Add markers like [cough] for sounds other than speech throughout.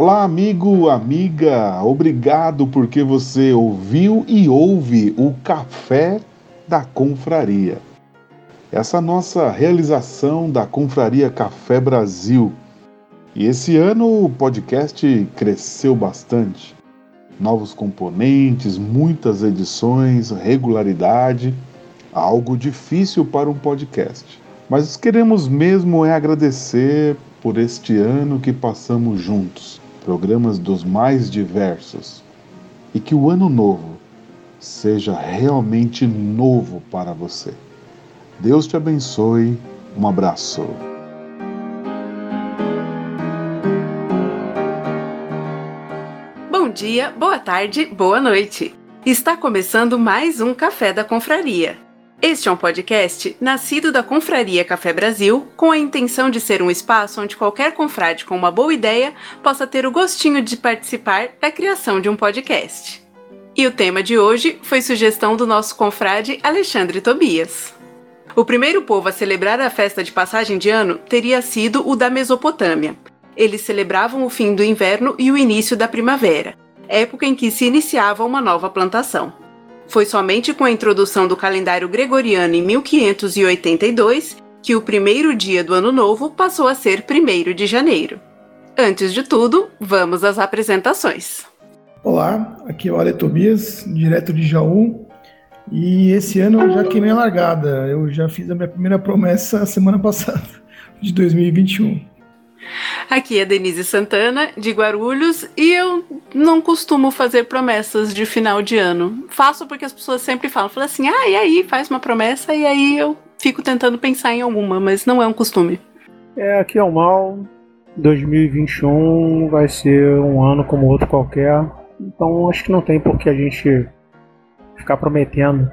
Olá, amigo, amiga, obrigado porque você ouviu e ouve o Café da Confraria. Essa nossa realização da Confraria Café Brasil. E esse ano o podcast cresceu bastante. Novos componentes, muitas edições, regularidade, algo difícil para um podcast. Mas queremos mesmo é agradecer por este ano que passamos juntos programas dos mais diversos, e que o ano novo seja realmente novo para você. Deus te abençoe. Um abraço. Bom dia, boa tarde, boa noite. Está começando mais um Café da Confraria. Este é um podcast nascido da Confraria Café Brasil, com a intenção de ser um espaço onde qualquer confrade com uma boa ideia possa ter o gostinho de participar da criação de um podcast. E o tema de hoje foi sugestão do nosso confrade Alexandre Tobias. O primeiro povo a celebrar a festa de passagem de ano teria sido o da Mesopotâmia. Eles celebravam o fim do inverno e o início da primavera, época em que se iniciava uma nova plantação. Foi somente com a introdução do calendário gregoriano em 1582 que o primeiro dia do ano novo passou a ser 1 de janeiro. Antes de tudo, vamos às apresentações. Olá, aqui é o Ale Tobias, direto de Jaú. E esse ano eu já queimei a largada. Eu já fiz a minha primeira promessa semana passada, de 2021. Aqui é Denise Santana, de Guarulhos, e eu não costumo fazer promessas de final de ano. Faço porque as pessoas sempre falam, falam assim, ah, e aí, faz uma promessa, e aí eu fico tentando pensar em alguma, mas não é um costume. É, aqui é o Mal. 2021 vai ser um ano como outro qualquer, então acho que não tem por que a gente ficar prometendo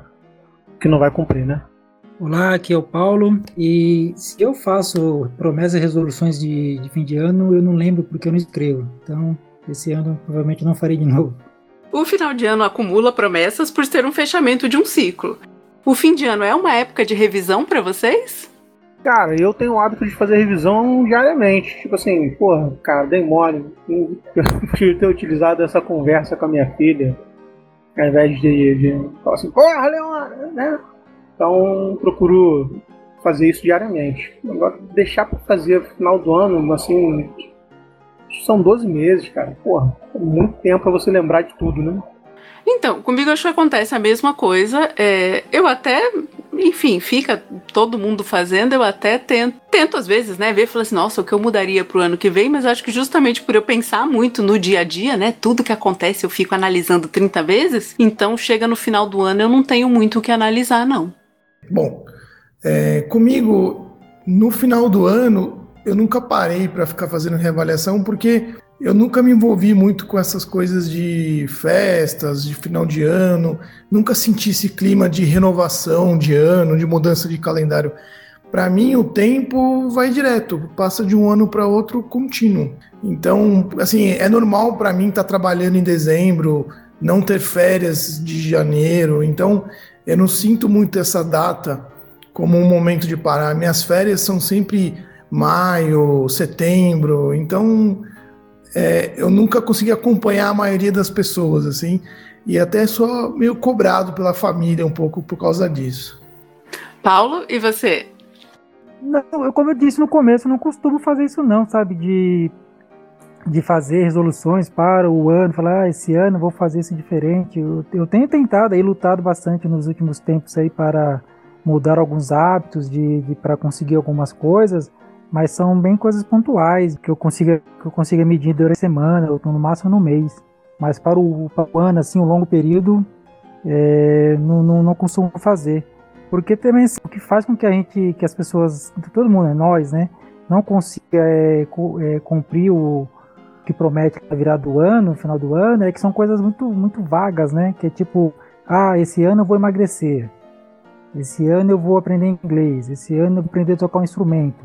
que não vai cumprir, né? Olá, aqui é o Paulo. E se eu faço promessas e resoluções de, de, fim de ano, eu não lembro porque eu não escrevo. Então, esse ano provavelmente não farei de [laughs] novo. O final de ano acumula promessas por ser um fechamento de um ciclo. O fim de ano é uma época de revisão para vocês? Cara, eu tenho o hábito de fazer revisão diariamente. Tipo assim, porra, cara, dei mole. Eu [laughs] podia ter utilizado essa conversa com a minha filha, ao invés de, de falar assim, porra, Leona, né? Então procuro fazer isso diariamente. Agora, deixar para fazer no final do ano, assim, são 12 meses, cara. Porra, é muito tempo para você lembrar de tudo, né? Então, comigo acho que acontece a mesma coisa. É, eu até, enfim, fica todo mundo fazendo, eu até tento, tento às vezes, né, ver e falar assim, nossa, o que eu mudaria pro ano que vem, mas acho que justamente por eu pensar muito no dia a dia, né, tudo que acontece eu fico analisando 30 vezes, então chega no final do ano eu não tenho muito o que analisar, não. Bom, é, comigo, no final do ano, eu nunca parei para ficar fazendo reavaliação, porque eu nunca me envolvi muito com essas coisas de festas, de final de ano, nunca senti esse clima de renovação de ano, de mudança de calendário. Para mim, o tempo vai direto, passa de um ano para outro contínuo. Então, assim, é normal para mim estar tá trabalhando em dezembro, não ter férias de janeiro. Então, eu não sinto muito essa data como um momento de parar. Minhas férias são sempre maio, setembro, então é, eu nunca consegui acompanhar a maioria das pessoas, assim, e até sou meio cobrado pela família um pouco por causa disso. Paulo, e você? Não, eu, como eu disse no começo, eu não costumo fazer isso não, sabe, de de fazer resoluções para o ano, falar, ah, esse ano vou fazer isso diferente. Eu, eu tenho tentado aí, lutado bastante nos últimos tempos aí para mudar alguns hábitos, de, de para conseguir algumas coisas, mas são bem coisas pontuais, que eu consiga, que eu consiga medir durante a semana, ou no máximo no mês. Mas para o, para o ano, assim, um longo período, é, não, não, não costumo fazer. Porque também assim, o que faz com que a gente, que as pessoas, todo mundo, é nós, né, não consiga é, é, cumprir o, que promete na virada do ano, no final do ano, é que são coisas muito, muito vagas, né? Que é tipo, ah, esse ano eu vou emagrecer, esse ano eu vou aprender inglês, esse ano eu vou aprender a tocar um instrumento.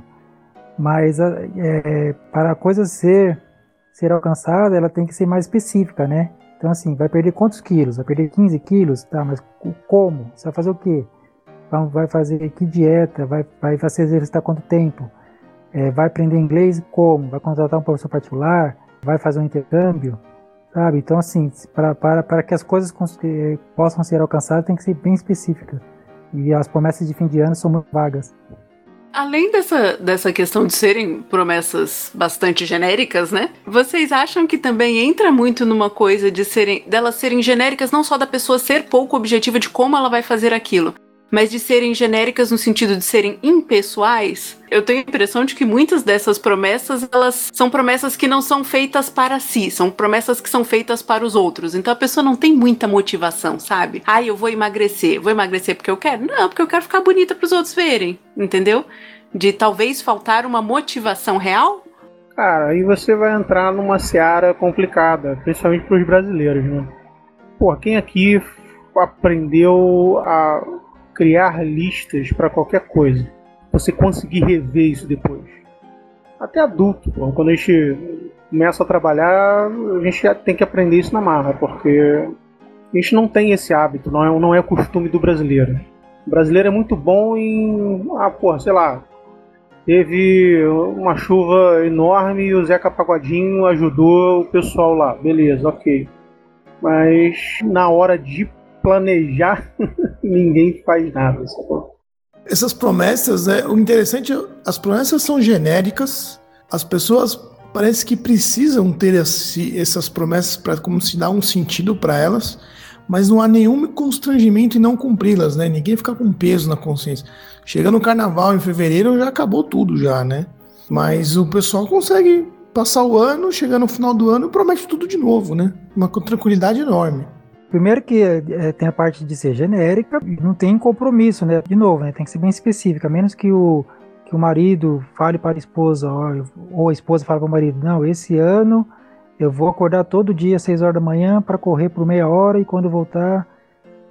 Mas é, para a coisa ser, ser alcançada, ela tem que ser mais específica, né? Então, assim, vai perder quantos quilos? Vai perder 15 quilos? Tá, mas como? Você vai fazer o quê? Vai fazer que dieta? Vai, vai se exercitar quanto tempo? É, vai aprender inglês como? Vai contratar um professor particular? Vai fazer um intercâmbio, sabe? Então, assim, para, que as coisas eh, possam ser alcançadas, tem que ser bem específica. E as promessas de fim de ano são muito vagas. Além dessa, dessa questão de serem promessas bastante genéricas, né? Vocês acham que também entra muito numa coisa de serem delas serem genéricas não só da pessoa ser pouco objetiva de como ela vai fazer aquilo, mas de serem genéricas no sentido de serem impessoais, eu tenho a impressão de que muitas dessas promessas, elas são promessas que não são feitas para si, são promessas que são feitas para os outros. Então a pessoa não tem muita motivação, sabe? Ah, eu vou emagrecer. Vou emagrecer porque eu quero? Não, porque eu quero ficar bonita para os outros verem, entendeu? De talvez faltar uma motivação real. Cara, aí você vai entrar numa seara complicada, principalmente para os brasileiros, né? Pô, quem aqui aprendeu a criar listas para qualquer coisa. Você conseguir rever isso depois. Até adulto, quando a gente começa a trabalhar, a gente já tem que aprender isso na marra, porque a gente não tem esse hábito, não é, não é costume do brasileiro. O brasileiro é muito bom em. Ah, porra, sei lá. Teve uma chuva enorme e o Zeca Pagodinho ajudou o pessoal lá. Beleza, ok. Mas na hora de planejar, [laughs] ninguém faz nada. Sacou? Essas promessas, é, o interessante, as promessas são genéricas, as pessoas parece que precisam ter esse, essas promessas para como se dar um sentido para elas, mas não há nenhum constrangimento em não cumpri-las, né? Ninguém fica com peso na consciência. Chega no carnaval em fevereiro já acabou tudo já, né? Mas o pessoal consegue passar o ano, chegar no final do ano e promete tudo de novo, né? Uma tranquilidade enorme. Primeiro que é, tem a parte de ser genérica, não tem compromisso, né? De novo, né? Tem que ser bem específica, menos que o, que o marido fale para a esposa, ou a esposa fale para o marido, não, esse ano eu vou acordar todo dia às 6 horas da manhã para correr por meia hora e quando voltar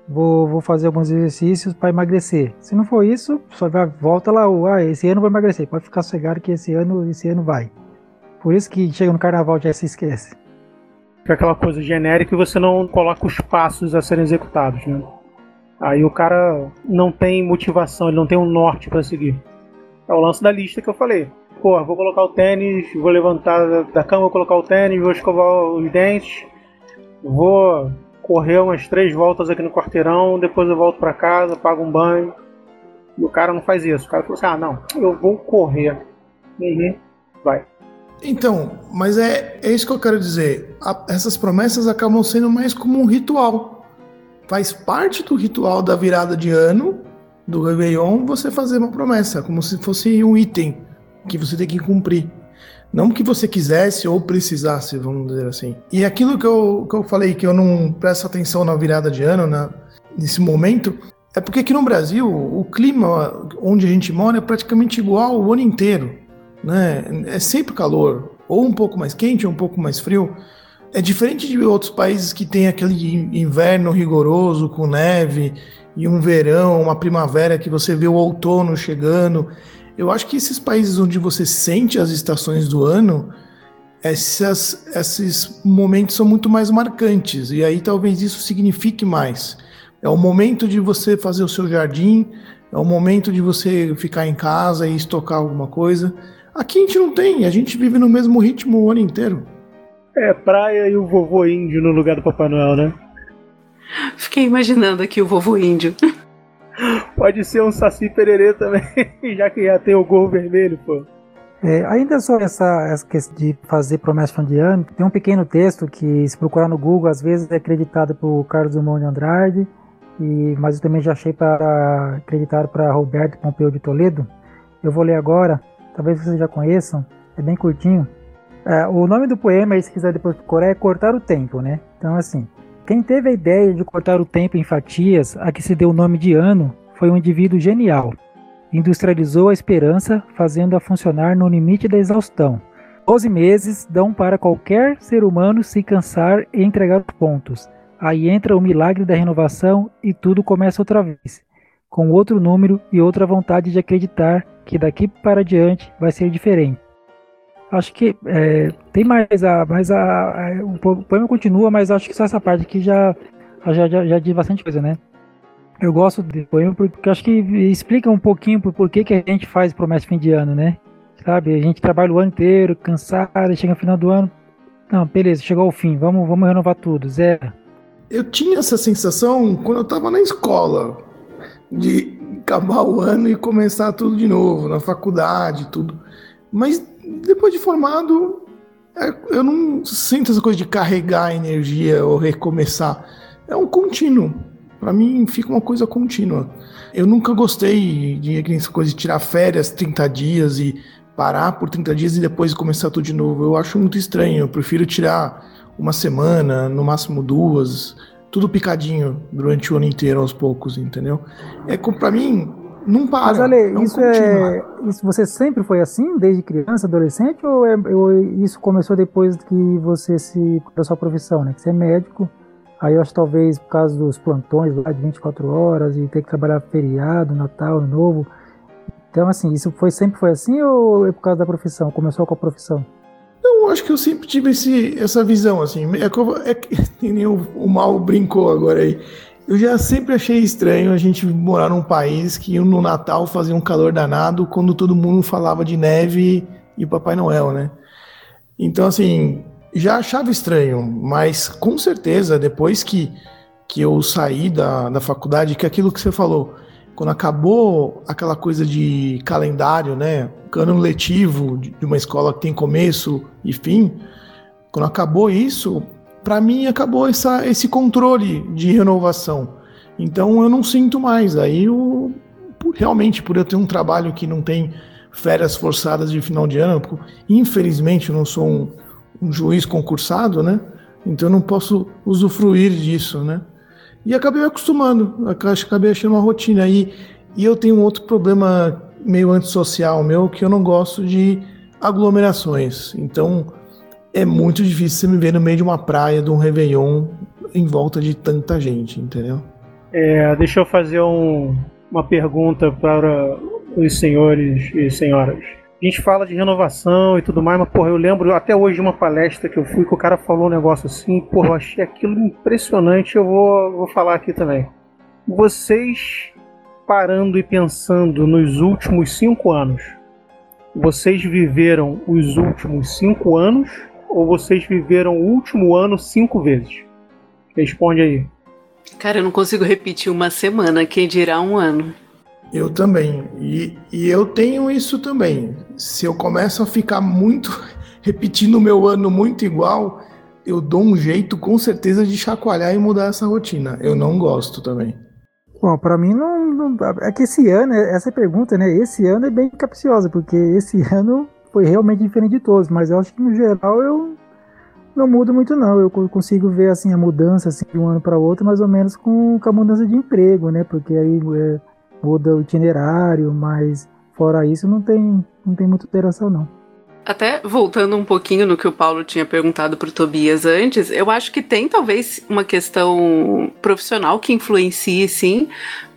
vou, vou fazer alguns exercícios para emagrecer. Se não for isso, só vai, volta lá, ah, esse ano vai emagrecer. Pode ficar sossegado que esse ano, esse ano vai. Por isso que chega no carnaval já se esquece que aquela coisa genérica e você não coloca os passos a serem executados, né? Aí o cara não tem motivação, ele não tem um norte para seguir. É o lance da lista que eu falei. Pô, vou colocar o tênis, vou levantar da cama, vou colocar o tênis, vou escovar os dentes, vou correr umas três voltas aqui no quarteirão, depois eu volto para casa, pago um banho. E o cara não faz isso. O cara falou assim: ah, não, eu vou correr. Uhum, vai. Então, mas é, é isso que eu quero dizer. A, essas promessas acabam sendo mais como um ritual. Faz parte do ritual da virada de ano, do Réveillon, você fazer uma promessa, como se fosse um item que você tem que cumprir. Não que você quisesse ou precisasse, vamos dizer assim. E aquilo que eu, que eu falei, que eu não presto atenção na virada de ano, nesse momento, é porque aqui no Brasil, o clima onde a gente mora é praticamente igual o ano inteiro né? É sempre calor, ou um pouco mais quente, ou um pouco mais frio. É diferente de outros países que tem aquele inverno rigoroso com neve e um verão, uma primavera que você vê o outono chegando. Eu acho que esses países onde você sente as estações do ano, essas, esses momentos são muito mais marcantes e aí talvez isso signifique mais. É o momento de você fazer o seu jardim, é o momento de você ficar em casa e estocar alguma coisa. Aqui a gente não tem, a gente vive no mesmo ritmo o ano inteiro. É, praia e o vovô índio no lugar do Papai Noel, né? Fiquei imaginando aqui o vovô índio. Pode ser um saci pererê também, [laughs] já que já tem o gorro vermelho, pô. É, ainda sobre essa, essa questão de fazer promessa de ano, tem um pequeno texto que, se procurar no Google, às vezes é acreditado por Carlos Drummond de Andrade, e, mas eu também já achei para acreditado para Roberto Pompeu de Toledo. Eu vou ler agora talvez vocês já conheçam, é bem curtinho. É, o nome do poema, se quiser depois procurar, é Cortar o Tempo, né? Então, assim, quem teve a ideia de cortar o tempo em fatias, a que se deu o nome de ano, foi um indivíduo genial. Industrializou a esperança, fazendo-a funcionar no limite da exaustão. Doze meses dão para qualquer ser humano se cansar e entregar os pontos. Aí entra o milagre da renovação e tudo começa outra vez, com outro número e outra vontade de acreditar que daqui para diante vai ser diferente. Acho que é, tem mais a, mais a, a, o poema continua, mas acho que só essa parte aqui já já, já, já diz bastante coisa, né? Eu gosto do poema porque acho que explica um pouquinho por porquê que a gente faz promessa fim de ano, né? Sabe, a gente trabalha o ano inteiro, cansado, chega no final do ano, Não, beleza, chegou ao fim, vamos, vamos renovar tudo, zero. Eu tinha essa sensação quando eu tava na escola, de acabar o ano e começar tudo de novo, na faculdade, tudo. Mas depois de formado, é, eu não sinto essa coisa de carregar energia ou recomeçar. É um contínuo. Para mim fica uma coisa contínua. Eu nunca gostei de essa coisa de tirar férias 30 dias e parar por 30 dias e depois começar tudo de novo. Eu acho muito estranho. Eu prefiro tirar uma semana, no máximo duas, tudo picadinho durante o ano inteiro aos poucos, entendeu? É para mim não para. Mas Ale, é isso é isso você sempre foi assim desde criança, adolescente ou, é, ou isso começou depois que você se da sua profissão, né? Que você é médico. Aí eu acho talvez por causa dos plantões lá de 24 horas e ter que trabalhar feriado, Natal, Novo, então, assim, isso foi sempre foi assim ou é por causa da profissão? Começou com a profissão? Não, acho que eu sempre tive esse, essa visão, assim. É que, é [laughs] que nem o, o Mal brincou agora aí. Eu já sempre achei estranho a gente morar num país que no Natal fazia um calor danado quando todo mundo falava de neve e Papai Noel, né? Então, assim, já achava estranho, mas com certeza, depois que, que eu saí da, da faculdade, que é aquilo que você falou, quando acabou aquela coisa de calendário, né, ano letivo de uma escola que tem começo e fim, quando acabou isso, para mim acabou essa, esse controle de renovação. Então eu não sinto mais. Aí eu, realmente, por eu ter um trabalho que não tem férias forçadas de final de ano, infelizmente eu não sou um, um juiz concursado, né? Então eu não posso usufruir disso, né? E acabei me acostumando, acabei achando uma rotina. E, e eu tenho um outro problema meio antissocial meu, que eu não gosto de aglomerações. Então é muito difícil você me ver no meio de uma praia, de um Réveillon, em volta de tanta gente, entendeu? É, deixa eu fazer um, uma pergunta para os senhores e senhoras. A gente fala de renovação e tudo mais, mas, porra, eu lembro até hoje de uma palestra que eu fui que o cara falou um negócio assim, porra, eu achei aquilo impressionante, eu vou, vou falar aqui também. Vocês parando e pensando nos últimos cinco anos, vocês viveram os últimos cinco anos ou vocês viveram o último ano cinco vezes? Responde aí. Cara, eu não consigo repetir uma semana, quem dirá um ano. Eu também. E, e eu tenho isso também. Se eu começo a ficar muito [laughs] repetindo o meu ano muito igual, eu dou um jeito com certeza de chacoalhar e mudar essa rotina. Eu não gosto também. Bom, para mim não, não, é que esse ano, essa pergunta, né? Esse ano é bem capciosa, porque esse [laughs] ano foi realmente diferente de todos, mas eu acho que no geral eu não mudo muito não. Eu consigo ver assim a mudança assim, de um ano para outro, mais ou menos com, com a mudança de emprego, né? Porque aí é, muda o itinerário, mas fora isso não tem, não tem muita alteração não. Até voltando um pouquinho no que o Paulo tinha perguntado para o Tobias antes, eu acho que tem talvez uma questão profissional que influencie sim,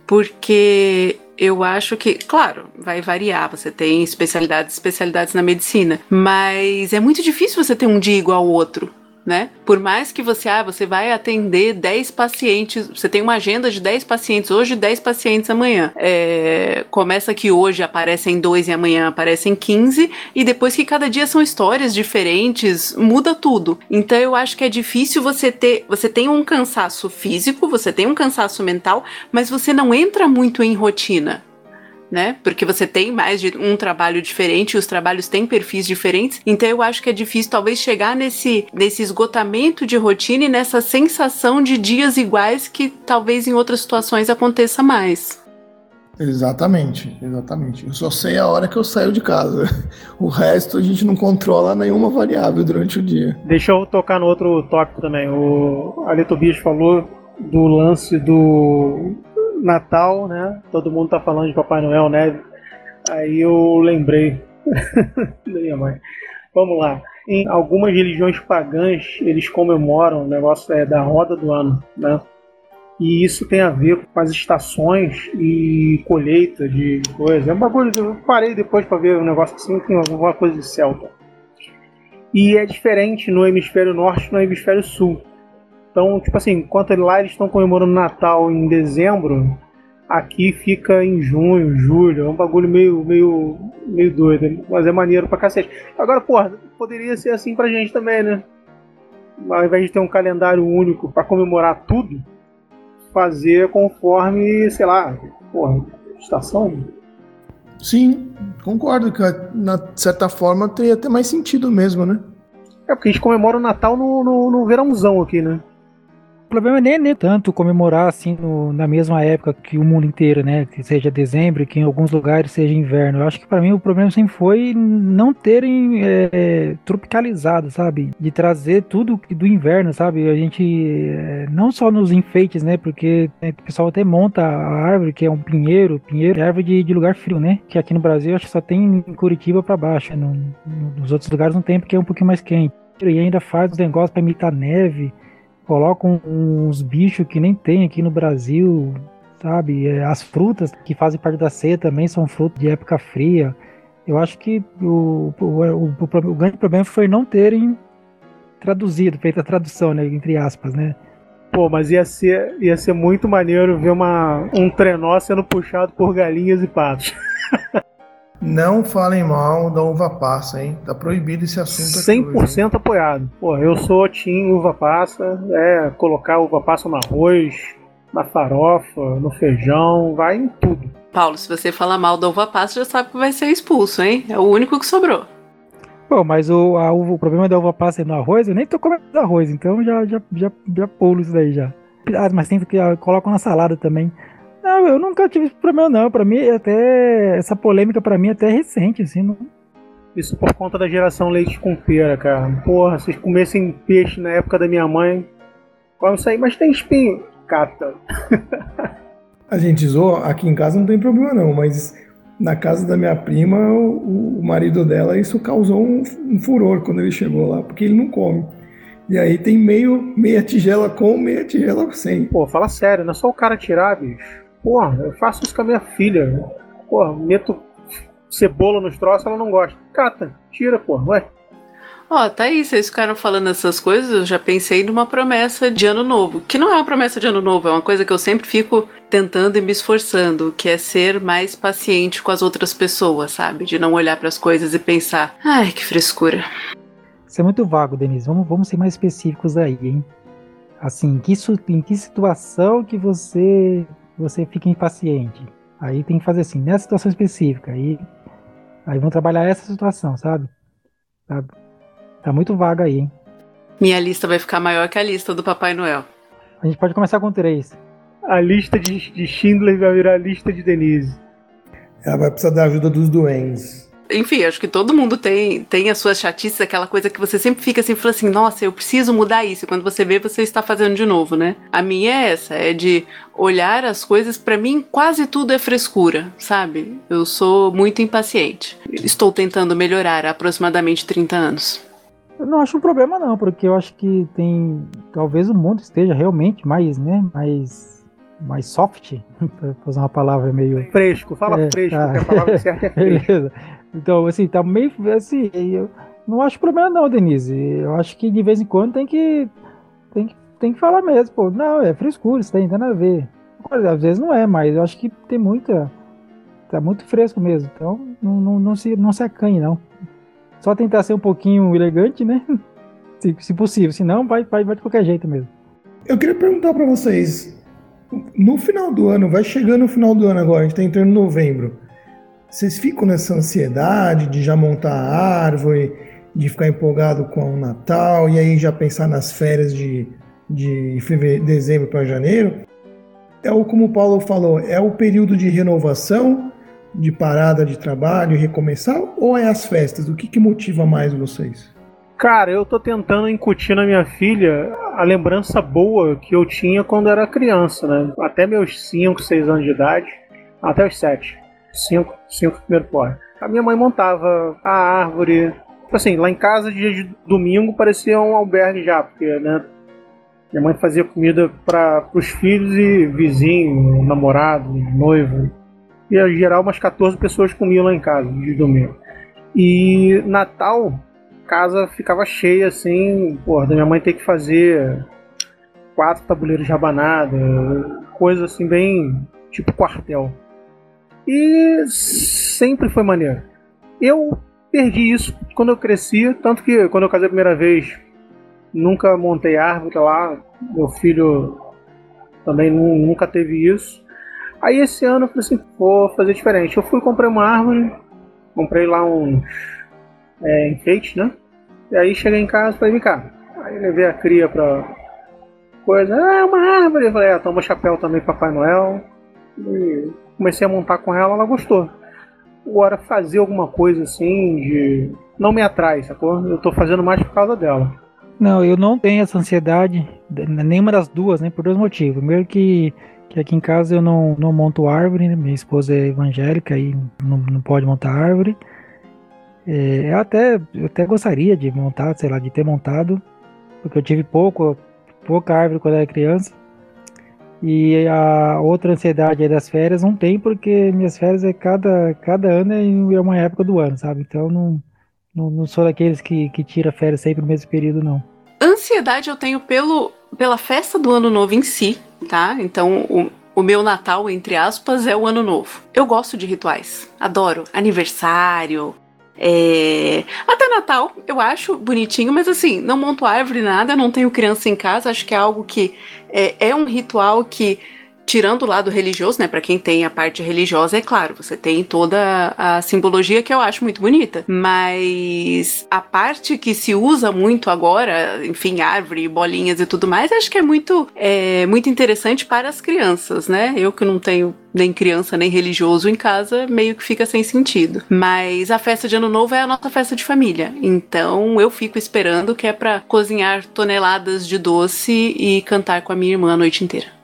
porque eu acho que, claro, vai variar. Você tem especialidades, especialidades na medicina, mas é muito difícil você ter um dia igual ao outro né? Por mais que você, ah, você vai atender 10 pacientes, você tem uma agenda de 10 pacientes hoje, 10 pacientes amanhã. É, começa que hoje aparecem dois e amanhã aparecem 15, e depois que cada dia são histórias diferentes, muda tudo. Então eu acho que é difícil você ter, você tem um cansaço físico, você tem um cansaço mental, mas você não entra muito em rotina né? Porque você tem mais de um trabalho diferente, os trabalhos têm perfis diferentes. Então eu acho que é difícil talvez chegar nesse, nesse esgotamento de rotina e nessa sensação de dias iguais que talvez em outras situações aconteça mais. Exatamente, exatamente. Eu só sei a hora que eu saio de casa. O resto a gente não controla nenhuma variável durante o dia. Deixa eu tocar no outro tópico também. O Ali Tobias falou do lance do Natal, né? Todo mundo tá falando de Papai Noel, né? Aí eu lembrei. [laughs] mãe. Vamos lá. Em algumas religiões pagãs, eles comemoram o negócio é, da roda do ano, né? E isso tem a ver com as estações e colheita de coisa. É um bagulho. Eu parei depois para ver um negócio assim, tem alguma coisa de celta. E é diferente no hemisfério norte e no hemisfério sul. Então, tipo assim, enquanto lá eles estão comemorando Natal em dezembro, aqui fica em junho, julho. É um bagulho meio, meio, meio doido, mas é maneiro pra cacete. Agora, porra, poderia ser assim pra gente também, né? ao invés de ter um calendário único para comemorar tudo, fazer conforme, sei lá, porra, estação. Sim, concordo que na certa forma teria até mais sentido mesmo, né? É porque a gente comemora o Natal no, no, no verãozão aqui, né? Problema nem, nem tanto comemorar assim no, na mesma época que o mundo inteiro, né? Que seja dezembro, que em alguns lugares seja inverno. Eu acho que para mim o problema sempre foi não terem é, tropicalizado, sabe? De trazer tudo do inverno, sabe? A gente é, não só nos enfeites, né? Porque né, o pessoal até monta a árvore que é um pinheiro, pinheiro é árvore de, de lugar frio, né? Que aqui no Brasil acho que só tem em Curitiba para baixo, no, no, nos outros lugares não tem porque é um pouquinho mais quente. E ainda faz os negócios para imitar neve colocam uns bichos que nem tem aqui no Brasil, sabe? É, as frutas que fazem parte da ceia também são frutas de época fria. Eu acho que o, o, o, o grande problema foi não terem traduzido, feito a tradução, né, entre aspas, né? Pô, mas ia ser, ia ser muito maneiro ver uma, um trenó sendo puxado por galinhas e patos. [laughs] Não falem mal da uva passa, hein? Tá proibido esse assunto aqui 100% hoje, apoiado. Pô, eu sou Tim uva passa, é colocar uva passa no arroz, na farofa, no feijão, vai em tudo. Paulo, se você falar mal da uva passa, já sabe que vai ser expulso, hein? É o único que sobrou. Pô, mas o, a, o problema da uva passa é no arroz, eu nem tô comendo arroz, então já, já, já, já pulo isso daí já. Ah, mas sempre que coloco na salada também. Não, eu nunca tive esse problema, não. Pra mim, até. Essa polêmica pra mim é até recente, assim. Não... Isso por conta da geração leite com pera, cara. Porra, vocês comessem peixe na época da minha mãe. Come isso aí, mas tem espinho. Cata. [laughs] A gente zoa, aqui em casa não tem problema, não, mas na casa da minha prima, o, o marido dela, isso causou um, um, furor quando ele chegou lá, porque ele não come. E aí tem meio, meia tigela com, meia tigela sem. Pô, fala sério, não é só o cara tirar, bicho. Porra, eu faço isso com a minha filha. Porra, meto cebola nos troços, ela não gosta. Cata, tira, porra, vai. Ó, oh, tá aí, vocês ficaram falando essas coisas, eu já pensei numa promessa de ano novo. Que não é uma promessa de ano novo, é uma coisa que eu sempre fico tentando e me esforçando, que é ser mais paciente com as outras pessoas, sabe? De não olhar para as coisas e pensar, ai, que frescura. Isso é muito vago, Denise. Vamos, vamos ser mais específicos aí, hein? Assim, que, em que situação que você você fica impaciente. Aí tem que fazer assim, nessa situação específica. Aí, aí vão trabalhar essa situação, sabe? Tá, tá muito vaga aí, hein? Minha lista vai ficar maior que a lista do Papai Noel. A gente pode começar com três. A lista de, de Schindler vai virar a lista de Denise. Ela vai precisar da ajuda dos doentes enfim, acho que todo mundo tem, tem as suas chatices, aquela coisa que você sempre fica assim, fala assim, nossa, eu preciso mudar isso. E quando você vê, você está fazendo de novo, né? A minha é essa, é de olhar as coisas, para mim quase tudo é frescura, sabe? Eu sou muito impaciente. Estou tentando melhorar há aproximadamente 30 anos. Eu não acho um problema não, porque eu acho que tem, talvez o mundo esteja realmente mais, né, mais mais soft, [laughs] para usar uma palavra meio. Fresco, fala é, fresco, tá. a palavra certa é [laughs] fresco. Beleza. Então, assim, tá meio. Assim, eu não acho problema, não, Denise. Eu acho que de vez em quando tem que. Tem que, tem que falar mesmo, pô. Não, é frescura, isso tem nada a ver. Às vezes não é, mas eu acho que tem muita. Tá muito fresco mesmo. Então, não, não, não, se, não se acanhe, não. Só tentar ser um pouquinho elegante, né? [laughs] Se, se possível. Se não, vai, vai, vai de qualquer jeito mesmo. Eu queria perguntar para vocês. No final do ano, vai chegando o final do ano agora, a gente tá entrando em novembro. Vocês ficam nessa ansiedade de já montar a árvore, de ficar empolgado com o Natal e aí já pensar nas férias de, de fevereiro, dezembro para janeiro? É o como o Paulo falou, é o período de renovação, de parada de trabalho recomeçar, ou é as festas? O que, que motiva mais vocês? Cara, eu tô tentando incutir na minha filha a lembrança boa que eu tinha quando era criança, né? Até meus 5, 6 anos de idade, até os 7 cinco, cinco primeiro porre. A minha mãe montava a árvore. Assim, lá em casa, dia de domingo, parecia um albergue já, porque, né? Minha mãe fazia comida para os filhos e vizinho, namorado, noivo. E, em geral, umas 14 pessoas comiam lá em casa, de domingo. E Natal, casa ficava cheia, assim, porra, da minha mãe ter que fazer quatro tabuleiros de rabanada, coisa assim, bem tipo quartel. E sempre foi maneiro. Eu perdi isso quando eu cresci, tanto que quando eu casei a primeira vez, nunca montei árvore lá, meu filho também nunca teve isso. Aí esse ano eu falei assim, vou fazer diferente. Eu fui comprei uma árvore, comprei lá uns é, enfeites, né? E aí cheguei em casa e falei, vem cá. Aí levei a cria pra coisa, ah, é uma árvore. Eu falei, ah, toma chapéu também, Papai Noel. E comecei a montar com ela, ela gostou. Agora, fazer alguma coisa assim de. Não me atrai, sacou? Eu tô fazendo mais por causa dela. Não, eu não tenho essa ansiedade, nenhuma das duas, né? Por dois motivos. Primeiro que, que aqui em casa eu não, não monto árvore, né? minha esposa é evangélica e não, não pode montar árvore. É, eu, até, eu até gostaria de montar, sei lá, de ter montado, porque eu tive pouco, pouca árvore quando era criança. E a outra ansiedade das férias não tem, porque minhas férias é cada, cada ano é uma época do ano, sabe? Então não, não, não sou daqueles que, que tira férias sempre no mesmo período, não. Ansiedade eu tenho pelo, pela festa do ano novo em si, tá? Então o, o meu Natal, entre aspas, é o ano novo. Eu gosto de rituais, adoro aniversário, é... Até Natal, eu acho bonitinho, mas assim, não monto árvore nada, não tenho criança em casa, acho que é algo que é, é um ritual que tirando o lado religioso, né, para quem tem a parte religiosa, é claro, você tem toda a simbologia que eu acho muito bonita, mas a parte que se usa muito agora, enfim, árvore, bolinhas e tudo mais, acho que é muito é, muito interessante para as crianças, né? Eu que não tenho nem criança nem religioso em casa, meio que fica sem sentido. Mas a festa de Ano Novo é a nossa festa de família. Então eu fico esperando que é para cozinhar toneladas de doce e cantar com a minha irmã a noite inteira.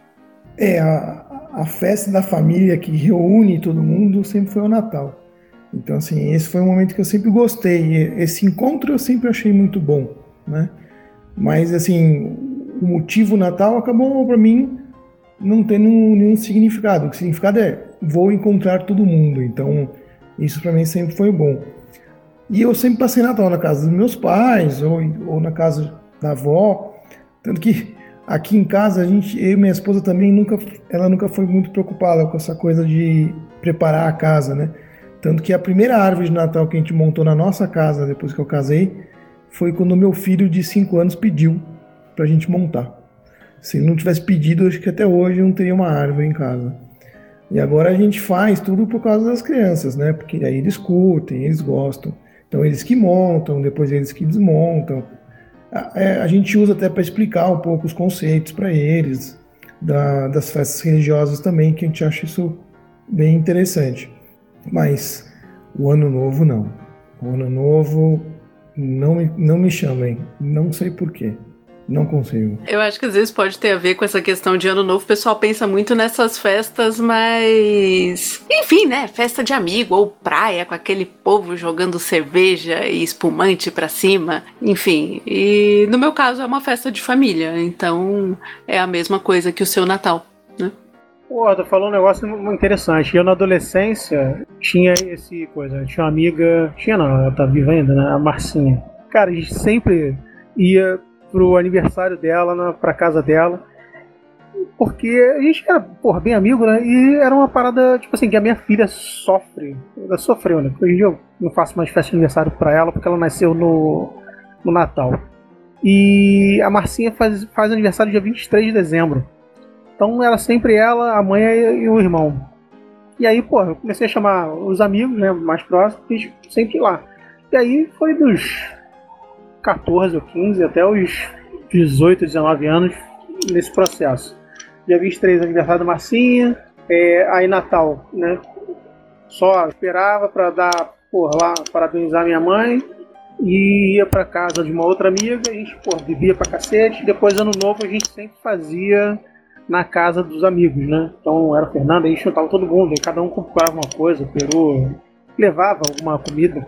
É, a, a festa da família que reúne todo mundo sempre foi o Natal. Então, assim, esse foi um momento que eu sempre gostei. Esse encontro eu sempre achei muito bom, né? Mas, assim, o motivo Natal acabou, para mim, não tendo nenhum significado. O significado é, vou encontrar todo mundo. Então, isso para mim sempre foi bom. E eu sempre passei Natal na casa dos meus pais ou, ou na casa da avó. Tanto que Aqui em casa, a gente, eu e minha esposa também nunca, ela nunca foi muito preocupada com essa coisa de preparar a casa, né? Tanto que a primeira árvore de Natal que a gente montou na nossa casa depois que eu casei foi quando meu filho de 5 anos pediu pra gente montar. Se ele não tivesse pedido, acho que até hoje não teria uma árvore em casa. E agora a gente faz tudo por causa das crianças, né? Porque aí eles curtem, eles gostam. Então eles que montam, depois eles que desmontam a, é, a gente usa até para explicar um pouco os conceitos para eles, da, das festas religiosas também, que a gente acha isso bem interessante. Mas o ano novo não. O ano novo não me, não me chamem, não sei porquê. Não consigo. Eu acho que às vezes pode ter a ver com essa questão de ano novo. O pessoal pensa muito nessas festas, mas. Enfim, né? Festa de amigo ou praia com aquele povo jogando cerveja e espumante pra cima. Enfim. E no meu caso é uma festa de família. Então é a mesma coisa que o seu Natal, né? Pô, tu falou um negócio muito interessante. Eu na adolescência tinha esse coisa. Tinha uma amiga. Tinha não, ela tá viva ainda, né? A Marcinha. Cara, a gente sempre ia pro aniversário dela, na, pra casa dela. Porque a gente era, porra, bem amigo, né? E era uma parada, tipo assim, que a minha filha sofre. Ela sofreu, né? Hoje em dia eu não faço mais festa de aniversário pra ela porque ela nasceu no, no Natal. E a Marcinha faz, faz aniversário dia 23 de dezembro. Então era sempre ela, a mãe e, o irmão. E aí, pô, eu comecei a chamar os amigos, né, mais próximos, sempre lá. E aí foi dos 14 ou 15 até os 18, 19 anos nesse processo. Dia 23, aniversário da Marcinha, é, aí Natal, né? Só esperava para dar, por lá, parabenizar minha mãe e ia para casa de uma outra amiga, a gente, pô, vivia pra cacete. Depois, ano novo, a gente sempre fazia na casa dos amigos, né? Então era Fernanda, a gente juntava todo mundo, e cada um comprava uma coisa, peru, levava alguma comida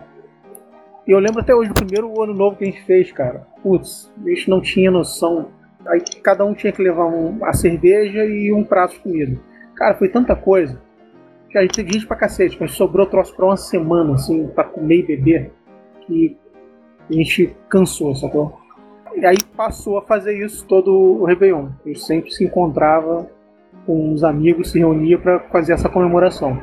e eu lembro até hoje do primeiro ano novo que a gente fez, cara. Putz, a gente não tinha noção. Aí cada um tinha que levar um, a cerveja e um prato de comida. Cara, foi tanta coisa. Que a gente teve gente pra cacete, mas sobrou troço pra uma semana, assim, pra comer e beber. Que a gente cansou, sacou? E aí passou a fazer isso todo o Réveillon. A gente sempre se encontrava com os amigos, se reunia para fazer essa comemoração.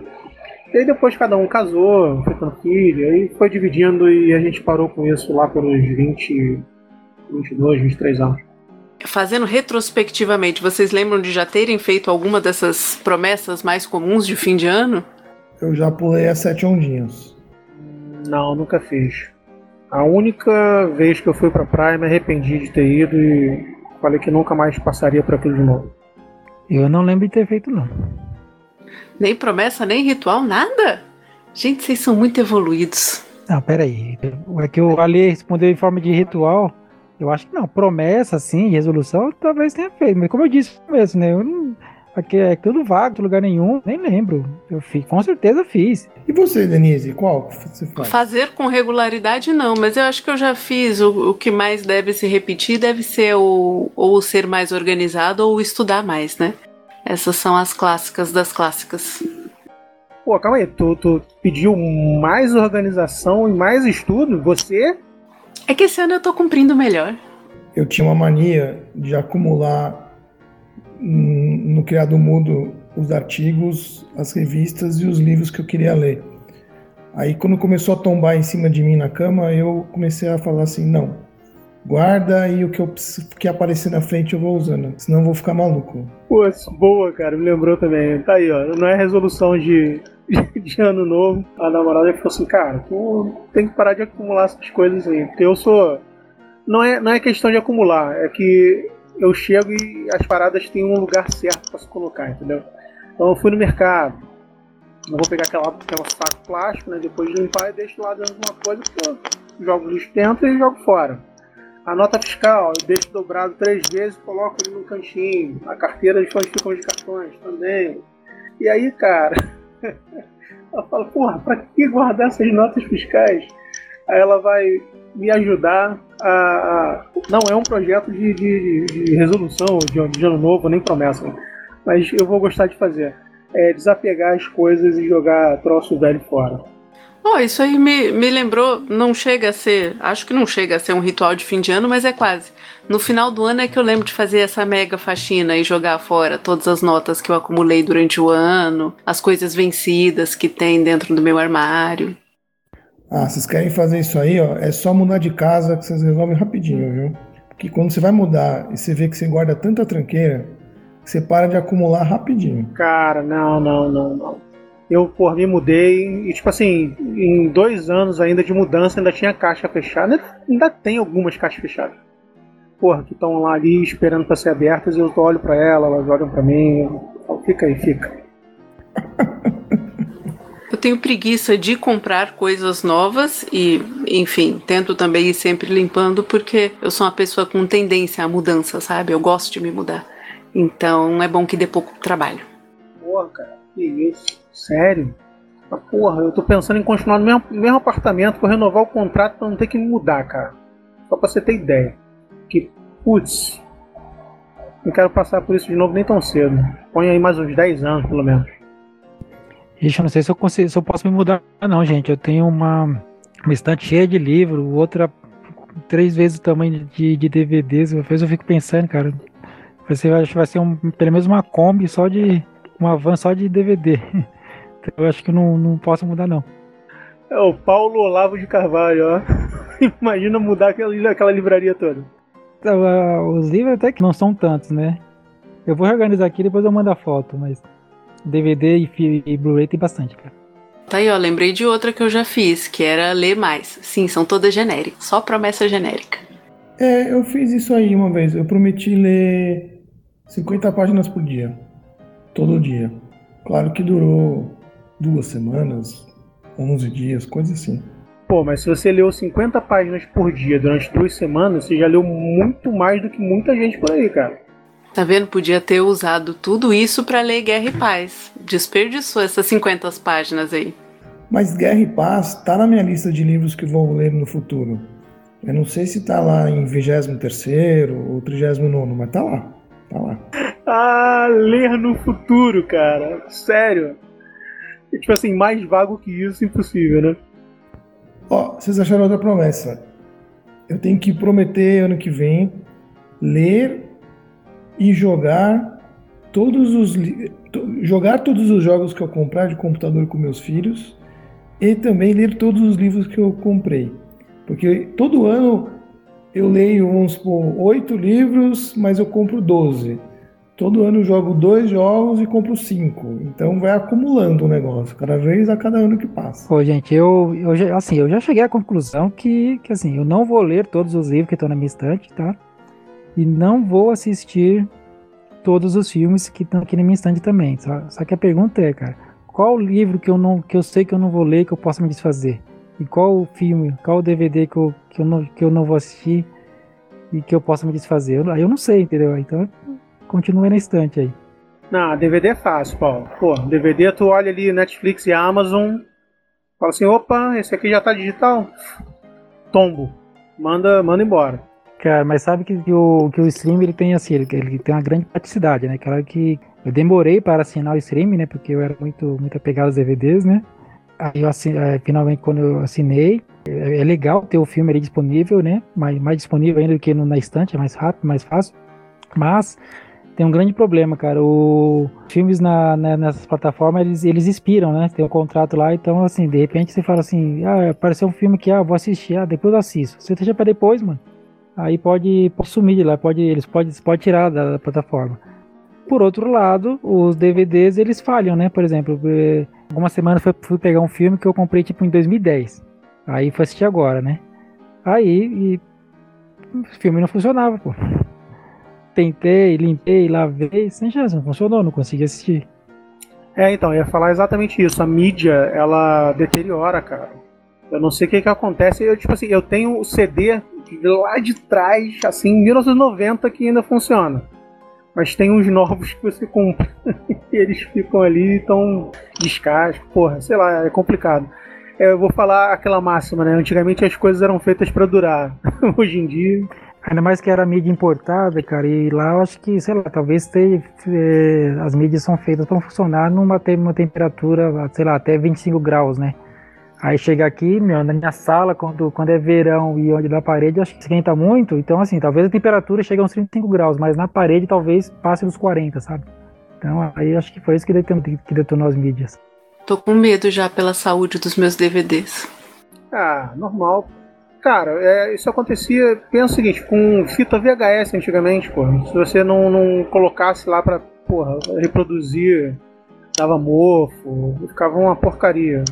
E aí depois cada um casou, foi tendo filho, aí foi dividindo e a gente parou com isso lá pelos 20, 22, 23 anos. Fazendo retrospectivamente, vocês lembram de já terem feito alguma dessas promessas mais comuns de fim de ano? Eu já pulei as sete ondinhas. Não, nunca fiz. A única vez que eu fui pra praia me arrependi de ter ido e falei que nunca mais passaria por aquilo de novo. Eu não lembro de ter feito, não. Nem promessa, nem ritual, nada? Gente, vocês são muito evoluídos. Não, peraí. É que o Ali respondeu em forma de ritual. Eu acho que não. Promessa, assim, resolução, talvez tenha feito. Mas como eu disse mesmo, né? Eu não. Aqui é tudo vago, lugar nenhum, nem lembro. Eu fiz, com certeza fiz. E você, Denise, qual você faz? Fazer com regularidade não, mas eu acho que eu já fiz. O, o que mais deve se repetir deve ser o, ou ser mais organizado ou estudar mais, né? Essas são as clássicas das clássicas. Pô, calma aí, tu, tu pediu mais organização e mais estudo? Você? É que esse ano eu tô cumprindo melhor. Eu tinha uma mania de acumular no criado mudo os artigos, as revistas e os livros que eu queria ler. Aí quando começou a tombar em cima de mim na cama, eu comecei a falar assim, não, guarda e o que, eu, que aparecer na frente eu vou usando, senão eu vou ficar maluco. Pô, boa, cara, me lembrou também. Tá aí, ó, não é resolução de, [laughs] de ano novo. A namorada falou assim, cara, tu tem que parar de acumular essas coisas aí, porque eu sou... Não é, não é questão de acumular, é que eu chego e as paradas têm um lugar certo para se colocar, entendeu? Então eu fui no mercado, eu vou pegar aquela, aquela saco plástico, né? Depois de limpar, e deixo lá dentro de uma coisa, pô, jogo o lixo dentro e jogo fora. A nota fiscal, eu deixo dobrado três vezes coloco ali no cantinho. A carteira de onde ficam cartões também. E aí, cara, [laughs] ela fala, porra, pra que guardar essas notas fiscais? Aí ela vai me ajudar a. Não é um projeto de, de, de resolução de, de ano novo, nem promessa, mas eu vou gostar de fazer. É desapegar as coisas e jogar troço velho fora. Oh, isso aí me, me lembrou, não chega a ser, acho que não chega a ser um ritual de fim de ano, mas é quase. No final do ano é que eu lembro de fazer essa mega faxina e jogar fora todas as notas que eu acumulei durante o ano, as coisas vencidas que tem dentro do meu armário. Ah, vocês querem fazer isso aí, ó, é só mudar de casa que vocês resolvem rapidinho, viu? Porque quando você vai mudar e você vê que você guarda tanta tranqueira, você para de acumular rapidinho. Cara, não, não, não, não. Eu, por mim, mudei e, tipo assim, em dois anos ainda de mudança, ainda tinha caixa fechada. Ainda, tem algumas caixas fechadas. Porra, que estão lá ali esperando para ser abertas eu olho para ela, elas olham para mim. Fica aí, fica. Eu tenho preguiça de comprar coisas novas e, enfim, tento também ir sempre limpando porque eu sou uma pessoa com tendência à mudança, sabe? Eu gosto de me mudar. Então é bom que dê pouco trabalho. Porra, cara, que isso? Sério? Mas, porra, eu tô pensando em continuar no mesmo, mesmo apartamento pra renovar o contrato pra não ter que mudar, cara. Só pra você ter ideia. Que, putz, não quero passar por isso de novo nem tão cedo. Põe aí mais uns 10 anos, pelo menos. Ixi, eu não sei se eu, consigo, se eu posso me mudar, não, gente. Eu tenho uma, uma estante cheia de livro, outra três vezes o tamanho de, de DVDs. Às vezes eu fico pensando, cara, vai ser, vai ser um, pelo menos uma Kombi só de. Uma van só de DVD. [laughs] Então eu acho que não, não posso mudar, não. É o Paulo Olavo de Carvalho, ó. [laughs] Imagina mudar aquela, aquela livraria toda. Então, os livros até que não são tantos, né? Eu vou reorganizar aqui depois eu mando a foto, mas. DVD e, e Blu-ray tem bastante, cara. Tá aí, ó, lembrei de outra que eu já fiz, que era ler mais. Sim, são todas genéricas, só promessa genérica. É, eu fiz isso aí uma vez. Eu prometi ler 50 páginas por dia. Todo dia. Claro que durou duas semanas, 11 dias, coisa assim. Pô, mas se você leu 50 páginas por dia durante duas semanas, você já leu muito mais do que muita gente por aí, cara. Tá vendo? Podia ter usado tudo isso para ler Guerra e Paz. Desperdiçou essas 50 páginas aí. Mas Guerra e Paz tá na minha lista de livros que vou ler no futuro. Eu não sei se tá lá em 23 ou 39, mas tá lá. Tá lá. Ah, ler no futuro, cara. Sério. É, tipo assim, mais vago que isso, impossível, né? Ó, vocês acharam outra promessa. Eu tenho que prometer ano que vem ler e jogar todos os jogar todos os jogos que eu comprar de computador com meus filhos e também ler todos os livros que eu comprei. Porque todo ano eu leio, supor, oito livros, mas eu compro 12. Todo ano eu jogo dois jogos e compro cinco. Então vai acumulando o negócio, cada vez a cada ano que passa. Pô, gente, eu, eu já, assim, eu já cheguei à conclusão que, que assim, eu não vou ler todos os livros que estão na minha estante, tá? E não vou assistir todos os filmes que estão aqui na minha estante também. Só, só que a pergunta é, cara, qual livro que eu não que eu sei que eu não vou ler que eu possa me desfazer? E qual filme, qual DVD que eu, que eu, não, que eu não vou assistir e que eu possa me desfazer? Aí eu, eu não sei, entendeu? Então continua na estante aí. Não, DVD é fácil, Paulo. Pô, DVD tu olha ali Netflix e Amazon, fala assim, opa, esse aqui já tá digital. Tombo. Manda, manda embora. Cara, mas sabe que, que, o, que o stream ele tem assim, ele, ele tem uma grande praticidade, né? Claro que eu demorei para assinar o stream, né? Porque eu era muito, muito apegado aos DVDs, né? Aí eu é, finalmente quando eu assinei, é, é, legal ter o filme ali disponível, né? Mais, mais disponível ainda do que no, na estante, é mais rápido, mais fácil. Mas tem um grande problema, cara. Os filmes na, na, nessas plataformas, eles, eles expiram, né? Tem um contrato lá, então, assim, de repente você fala assim, ah, apareceu um filme que, ah, vou assistir, ah, depois eu assisto. Você deixa pra depois, mano. Aí pode, pode sumir de lá, pode, eles podem pode tirar da, da, plataforma. Por outro lado, os DVDs, eles falham, né? Por exemplo, eh, algumas semanas fui, fui pegar um filme que eu comprei, tipo, em 2010. Aí fui assistir agora, né? Aí, e o filme não funcionava, pô tentei, limpei, lavei, sem chance, não funcionou, não consegui assistir. É, então, ia falar exatamente isso. A mídia, ela deteriora, cara. Eu não sei o que que acontece. Eu, tipo assim, eu tenho o CD lá de trás, assim, 1990, que ainda funciona. Mas tem uns novos que você compra. e [laughs] eles ficam ali e tão descasco. Porra, sei lá, é complicado. É, eu vou falar aquela máxima, né? Antigamente as coisas eram feitas para durar. [laughs] Hoje em dia. Ainda mais que era mídia importada, cara, e lá eu acho que, sei lá, talvez ter, é, as mídias são feitas para funcionar numa, uma temperatura, sei lá, até 25 graus, né? Aí chega aqui, meu, na minha sala, quando, quando é verão e onde da parede, acho que esquenta muito. Então, assim, talvez a temperatura chegue a uns 35 graus, mas na parede talvez passe dos 40, sabe? Então, aí acho que foi isso que detonou, que detonou as mídias. Tô com medo já pela saúde dos meus DVDs. Ah, normal. Cara, é, isso acontecia, pensa o seguinte, com fita VHS antigamente, porra. Se você não, não colocasse lá pra, porra, reproduzir, dava mofo, ficava uma porcaria.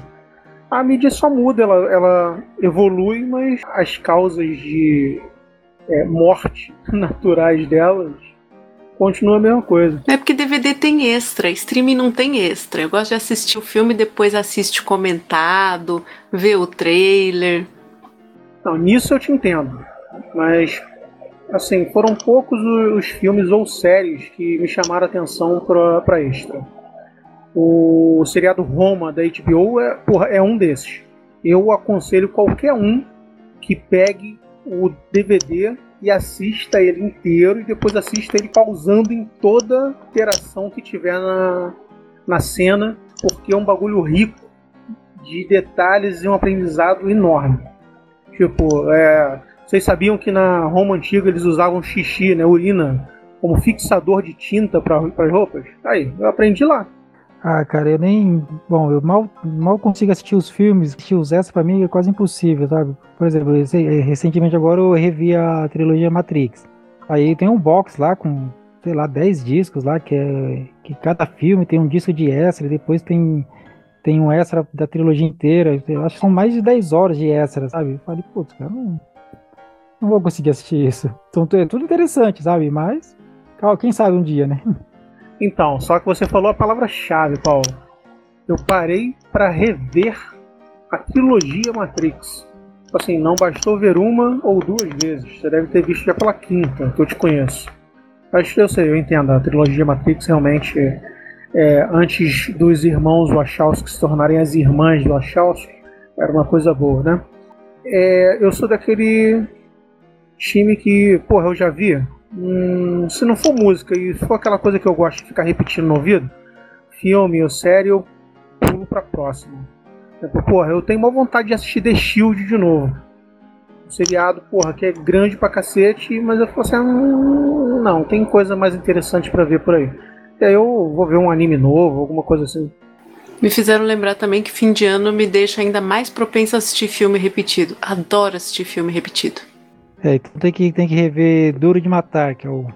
A mídia só muda, ela, ela evolui, mas as causas de é, morte [laughs] naturais delas continua a mesma coisa. É porque DVD tem extra, streaming não tem extra. Eu gosto de assistir o filme e depois assiste comentado, ver o trailer. Não, nisso eu te entendo. Mas, assim, foram poucos os filmes ou séries que me chamaram a atenção para extra. O seriado Roma da HBO é, porra, é um desses. Eu aconselho qualquer um que pegue o DVD e assista ele inteiro e depois assista ele pausando em toda interação que tiver na, na cena, porque é um bagulho rico de detalhes e um aprendizado enorme. Tipo, é, vocês sabiam que na Roma antiga eles usavam xixi, né, urina, como fixador de tinta para as roupas? Aí, eu aprendi lá. Ah, cara, eu nem. Bom, eu mal, mal consigo assistir os filmes, assistir os extras pra mim é quase impossível, sabe? Por exemplo, recentemente agora eu revi a trilogia Matrix. Aí tem um box lá com, sei lá, 10 discos lá, que é. que cada filme tem um disco de extra, depois tem tem um extra da trilogia inteira. Eu acho que são mais de 10 horas de extra, sabe? Eu falei, putz, cara, não, não vou conseguir assistir isso. Então é tudo interessante, sabe? Mas, quem sabe um dia, né? [laughs] Então, só que você falou a palavra-chave, Paulo. Eu parei para rever a trilogia Matrix. Tipo assim, não bastou ver uma ou duas vezes. Você deve ter visto já pela quinta, que eu te conheço. Que eu sei, eu entendo. A trilogia Matrix realmente é, antes dos irmãos Wachowski se tornarem as irmãs do Wachowski, era uma coisa boa, né? É, eu sou daquele time que, porra, eu já vi. Hum, se não for música e for aquela coisa que eu gosto de ficar repetindo no ouvido, filme ou série, eu pulo pra próxima. Porra, eu tenho uma vontade de assistir The Shield de novo. Um seriado, porra, que é grande pra cacete, mas eu falo assim, hum, não, tem coisa mais interessante para ver por aí. E aí eu vou ver um anime novo, alguma coisa assim. Me fizeram lembrar também que fim de ano me deixa ainda mais propenso a assistir filme repetido. Adoro assistir filme repetido. É, então tem que, tem que rever Duro de Matar, que é o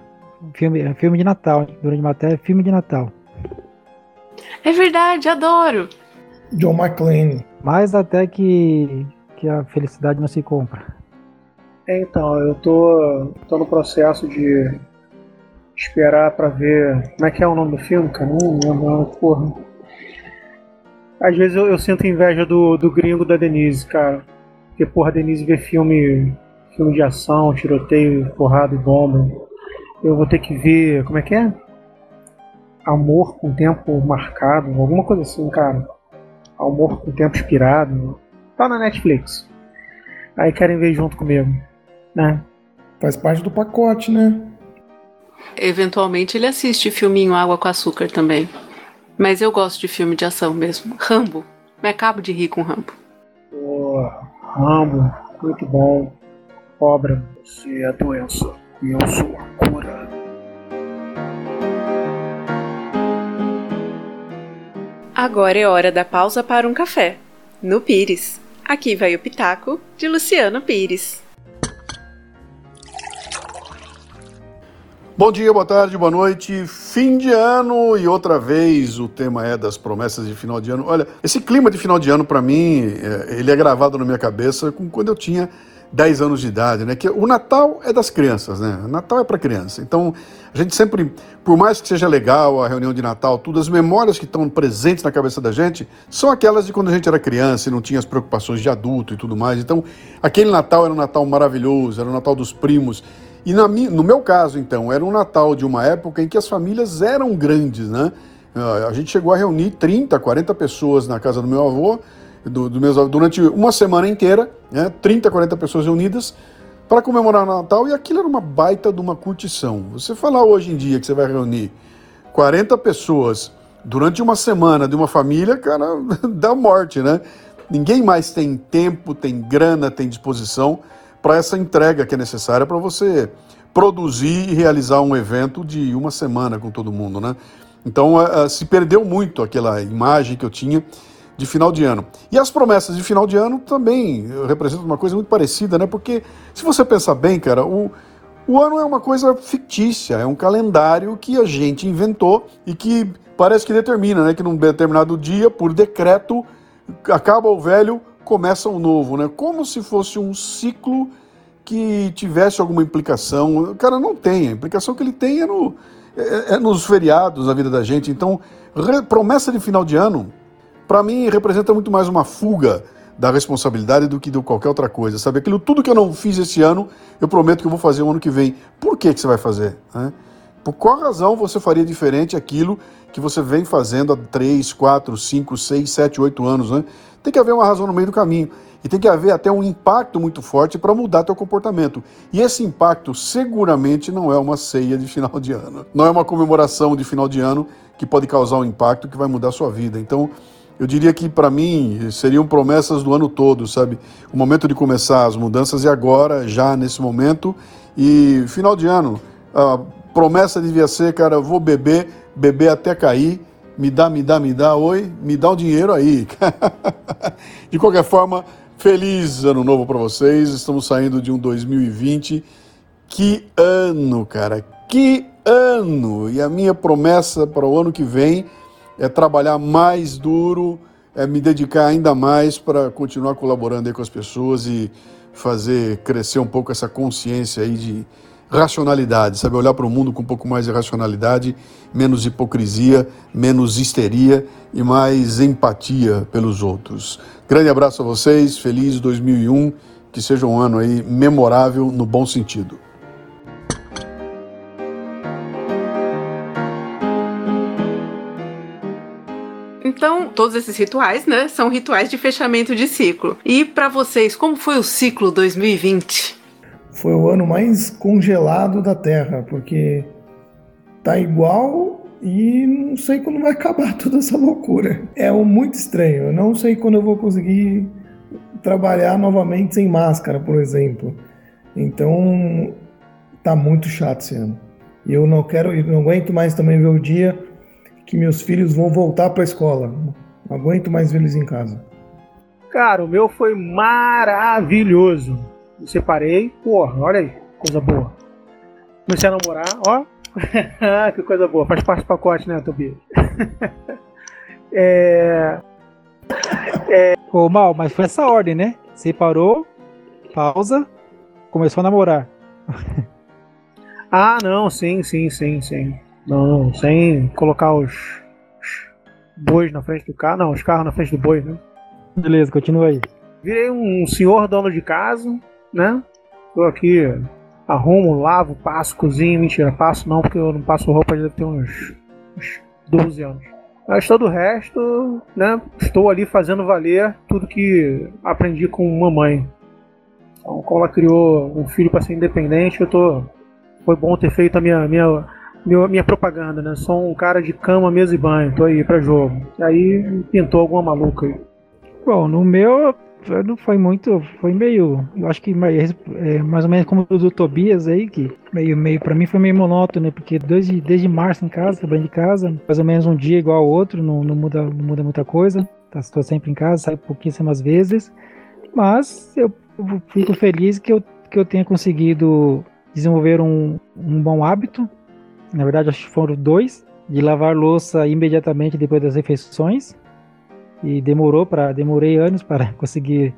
filme, é filme de Natal. Duro de Matar é filme de Natal. É verdade, adoro. John McClane. Mais até que, que a felicidade não se compra. É, então, eu tô, tô no processo de esperar pra ver. Como é que é o nome do filme, cara? Não lembro, porra. Às vezes eu, eu sinto inveja do, do gringo da Denise, cara. Porque, porra, a Denise vê filme, filme de ação, tiroteio, porrada e bomba. Eu vou ter que ver. Como é que é? Amor com tempo marcado, alguma coisa assim, cara. Amor com tempo expirado. Tá na Netflix. Aí querem ver junto comigo, né? Faz parte do pacote, né? Eventualmente ele assiste filminho Água com Açúcar também. Mas eu gosto de filme de ação mesmo. Rambo. Me acabo de rir com Rambo. Pô, Rambo, muito bom. Cobra, você é a doença e eu sou a cura. Agora é hora da pausa para um café. No Pires. Aqui vai o Pitaco de Luciano Pires. Bom dia, boa tarde, boa noite. Fim de ano e outra vez o tema é das promessas de final de ano. Olha, esse clima de final de ano para mim, é, ele é gravado na minha cabeça com quando eu tinha 10 anos de idade, né? Que o Natal é das crianças, né? O Natal é para criança. Então, a gente sempre, por mais que seja legal a reunião de Natal, tudo, as memórias que estão presentes na cabeça da gente são aquelas de quando a gente era criança e não tinha as preocupações de adulto e tudo mais. Então, aquele Natal era um Natal maravilhoso, era o Natal dos primos. E na, no meu caso, então, era um Natal de uma época em que as famílias eram grandes, né? Ah, a gente chegou a reunir 30, 40 pessoas na casa do meu avô, do, do durante uma semana inteira, né, 30, 40 pessoas reunidas para comemorar o Natal e aquilo era uma baita de uma curtição. Você falar hoje em dia que você vai reunir 40 pessoas durante uma semana de uma família, cara, [laughs] dá morte, né? Ninguém mais tem tempo, tem grana, tem disposição para essa entrega que é necessária para você produzir e realizar um evento de uma semana com todo mundo, né? Então se perdeu muito aquela imagem que eu tinha de final de ano. E as promessas de final de ano também representam uma coisa muito parecida, né? Porque se você pensar bem, cara, o, o ano é uma coisa fictícia, é um calendário que a gente inventou e que parece que determina, né? Que num determinado dia, por decreto, acaba o velho, começa o novo, né? Como se fosse um ciclo que tivesse alguma implicação. Cara, não tem. A implicação que ele tem é, no, é, é nos feriados da vida da gente. Então, promessa de final de ano para mim representa muito mais uma fuga da responsabilidade do que de qualquer outra coisa, sabe? Aquilo tudo que eu não fiz esse ano, eu prometo que eu vou fazer o ano que vem. Por que, que você vai fazer? Né? Por qual razão você faria diferente aquilo que você vem fazendo há 3, 4, 5, 6, 7, 8 anos? Né? Tem que haver uma razão no meio do caminho. E tem que haver até um impacto muito forte para mudar teu comportamento. E esse impacto seguramente não é uma ceia de final de ano. Não é uma comemoração de final de ano que pode causar um impacto que vai mudar a sua vida. Então, eu diria que para mim seriam promessas do ano todo, sabe? O momento de começar as mudanças é agora, já nesse momento. E final de ano, a promessa devia ser, cara, vou beber, beber até cair, me dá, me dá, me dá, oi, me dá o dinheiro aí. [laughs] de qualquer forma, feliz ano novo para vocês. Estamos saindo de um 2020. Que ano, cara, que ano! E a minha promessa para o ano que vem é trabalhar mais duro, é me dedicar ainda mais para continuar colaborando com as pessoas e fazer crescer um pouco essa consciência aí de racionalidade, sabe? Olhar para o mundo com um pouco mais de racionalidade, menos hipocrisia, menos histeria e mais empatia pelos outros. Grande abraço a vocês, feliz 2001, que seja um ano aí memorável no bom sentido. Então, todos esses rituais, né, são rituais de fechamento de ciclo. E para vocês, como foi o ciclo 2020? Foi o ano mais congelado da Terra, porque tá igual e não sei quando vai acabar [laughs] toda essa loucura. É muito estranho. Eu não sei quando eu vou conseguir trabalhar novamente sem máscara, por exemplo. Então, tá muito chato esse ano. E eu não quero, eu não aguento mais também ver o dia que meus filhos vão voltar para a escola. Não aguento mais vê-los em casa. Cara, o meu foi maravilhoso. Me separei, porra, olha aí, coisa boa. Comecei a namorar, ó. [laughs] que coisa boa, faz parte do pacote, né, Tobias? [laughs] é. É... Ô, Mal, mas foi essa ordem, né? Separou, pausa, começou a namorar. [laughs] ah, não, sim, sim, sim, sim. Não, sem colocar os, os bois na frente do carro. Não, os carros na frente do boi, né? Beleza, continua aí. Virei um senhor dono de casa, né? Tô aqui, arrumo, lavo, passo, cozinho. Mentira, passo não, porque eu não passo roupa, já deve ter uns, uns 12 anos. Mas todo o resto, né? Estou ali fazendo valer tudo que aprendi com mamãe. Então, como ela criou um filho para ser independente, eu tô. Foi bom ter feito a minha, minha, minha, minha propaganda, né? Sou um cara de cama, mesa e banho, tô aí para jogo. Aí pintou alguma maluca aí. Bom, no meu não foi muito, foi meio, eu acho que mais, é, mais ou menos como o do Tobias aí, que meio, meio, pra mim foi meio monótono, né, porque desde, desde março em casa, trabalhando de casa, mais ou menos um dia igual ao outro, não, não, muda, não muda muita coisa, tá, estou sempre em casa, saio pouquíssimas vezes, mas eu fico feliz que eu, que eu tenha conseguido desenvolver um, um bom hábito, na verdade acho que foram dois, de lavar louça imediatamente depois das refeições, e demorou para demorei anos para [laughs] conseguir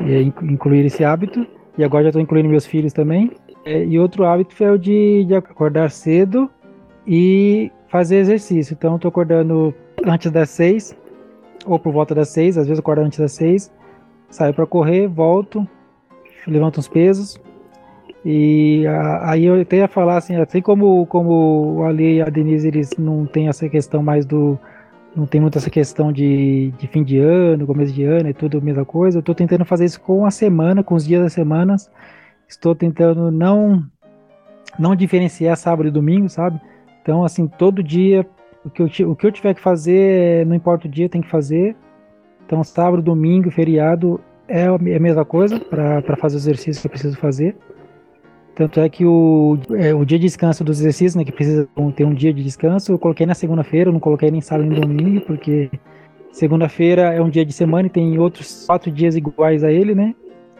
é, incluir esse hábito. E agora já estou incluindo meus filhos também. É, e outro hábito foi o de, de acordar cedo e fazer exercício. Então estou acordando antes das seis ou por volta das seis às vezes acordo antes das seis saio para correr volto levanto uns pesos e aí eu até ia falar assim assim como como o Ali e a Denise eles não têm essa questão mais do não tem muito essa questão de, de fim de ano, começo de ano, é tudo a mesma coisa. Eu estou tentando fazer isso com a semana, com os dias das semanas. Estou tentando não não diferenciar sábado e domingo, sabe? Então, assim, todo dia, o que eu, o que eu tiver que fazer, não importa o dia, tem que fazer. Então, sábado, domingo, feriado é a mesma coisa para fazer o exercício que eu preciso fazer. Tanto é que o, é, o dia de descanso dos exercícios, né, que precisa ter um dia de descanso, eu coloquei na segunda-feira, eu não coloquei nem sábado nem domingo, porque segunda-feira é um dia de semana e tem outros quatro dias iguais a ele, né?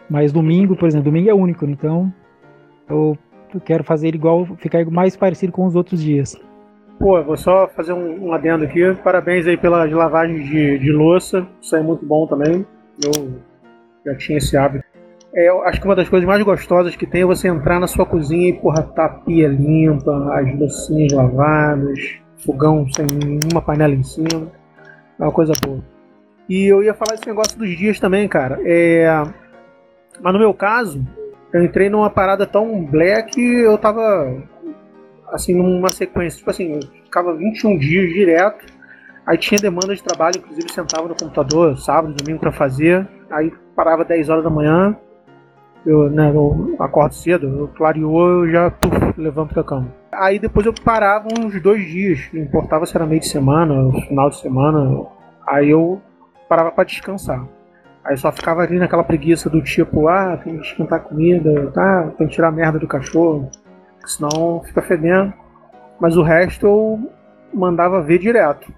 Mas domingo, por exemplo, domingo é único, então eu, quero fazer igual, ficar mais parecido com os outros dias. Pô, vou só fazer um, um adendo aqui. Parabéns aí pela lavagem de, de louça. Isso é muito bom também. Eu já tinha esse hábito. É, eu acho que uma das coisas mais gostosas que tem é você entrar na sua cozinha e, porra, tá a pia limpa, as docinhas lavadas, fogão sem uma panela em cima. É uma coisa boa. E eu ia falar esse negócio dos dias também, cara. É... Mas no meu caso, eu entrei numa parada tão black eu tava assim, numa sequência. Tipo assim, eu ficava 21 dias direto. Aí tinha demanda de trabalho, inclusive sentava no computador sábado, domingo para fazer. Aí parava 10 horas da manhã, eu, né, eu acordo cedo, eu clareou, eu já puf, levanto da cama. Aí depois eu parava uns dois dias, não importava se era meio de semana, final de semana, aí eu parava para descansar. Aí só ficava ali naquela preguiça do tipo, ah, tem que esquentar comida, tá, tem que tirar a merda do cachorro, senão fica fedendo. Mas o resto eu mandava ver direto,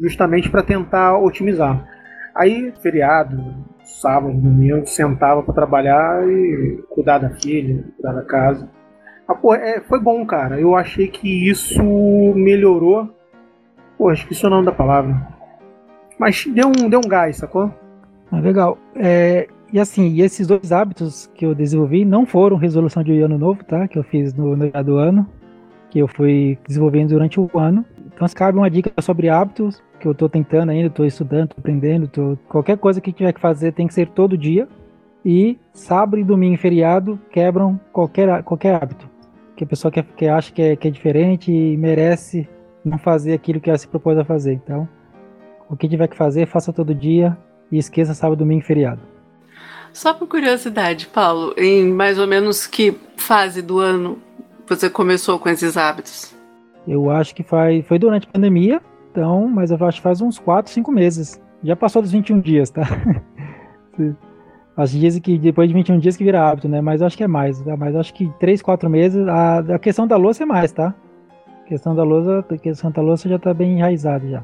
justamente para tentar otimizar. Aí, feriado, sábado, domingo, sentava para trabalhar e cuidar da filha, cuidar da casa. Ah, pô, é, foi bom, cara. Eu achei que isso melhorou. Pô, esqueci o nome da palavra. Mas deu um, deu um gás, sacou? Ah, legal. É, e assim, e esses dois hábitos que eu desenvolvi não foram resolução de ano novo, tá? Que eu fiz no, no do ano, que eu fui desenvolvendo durante o ano. Então, se cabe uma dica sobre hábitos, que eu estou tentando ainda, estou estudando, tô aprendendo, tô... qualquer coisa que tiver que fazer tem que ser todo dia. E sábado e domingo e feriado quebram qualquer, qualquer hábito. Que a pessoa que, que acha que é, que é diferente e merece não fazer aquilo que ela se propôs a fazer. Então, o que tiver que fazer, faça todo dia e esqueça sábado, domingo e feriado. Só por curiosidade, Paulo, em mais ou menos que fase do ano você começou com esses hábitos? Eu acho que faz, foi durante a pandemia, então, mas eu acho que faz uns 4, 5 meses. Já passou dos 21 dias, tá? [laughs] Acho dizem que depois de 21 dias que vira hábito, né? Mas eu acho que é mais. Tá? Mas acho que 3, 4 meses. A, a questão da louça é mais, tá? A questão da louça, a questão da louça já tá bem enraizada já.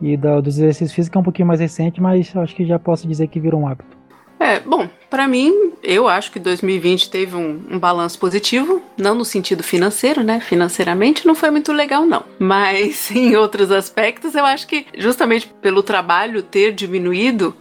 E da, dos exercícios físicos é um pouquinho mais recente, mas acho que já posso dizer que virou um hábito. É, bom, para mim, eu acho que 2020 teve um, um, balanço positivo, não no sentido financeiro, né? Financeiramente não foi muito legal, não. Mas [laughs] em outros aspectos, eu acho que justamente pelo trabalho ter diminuído,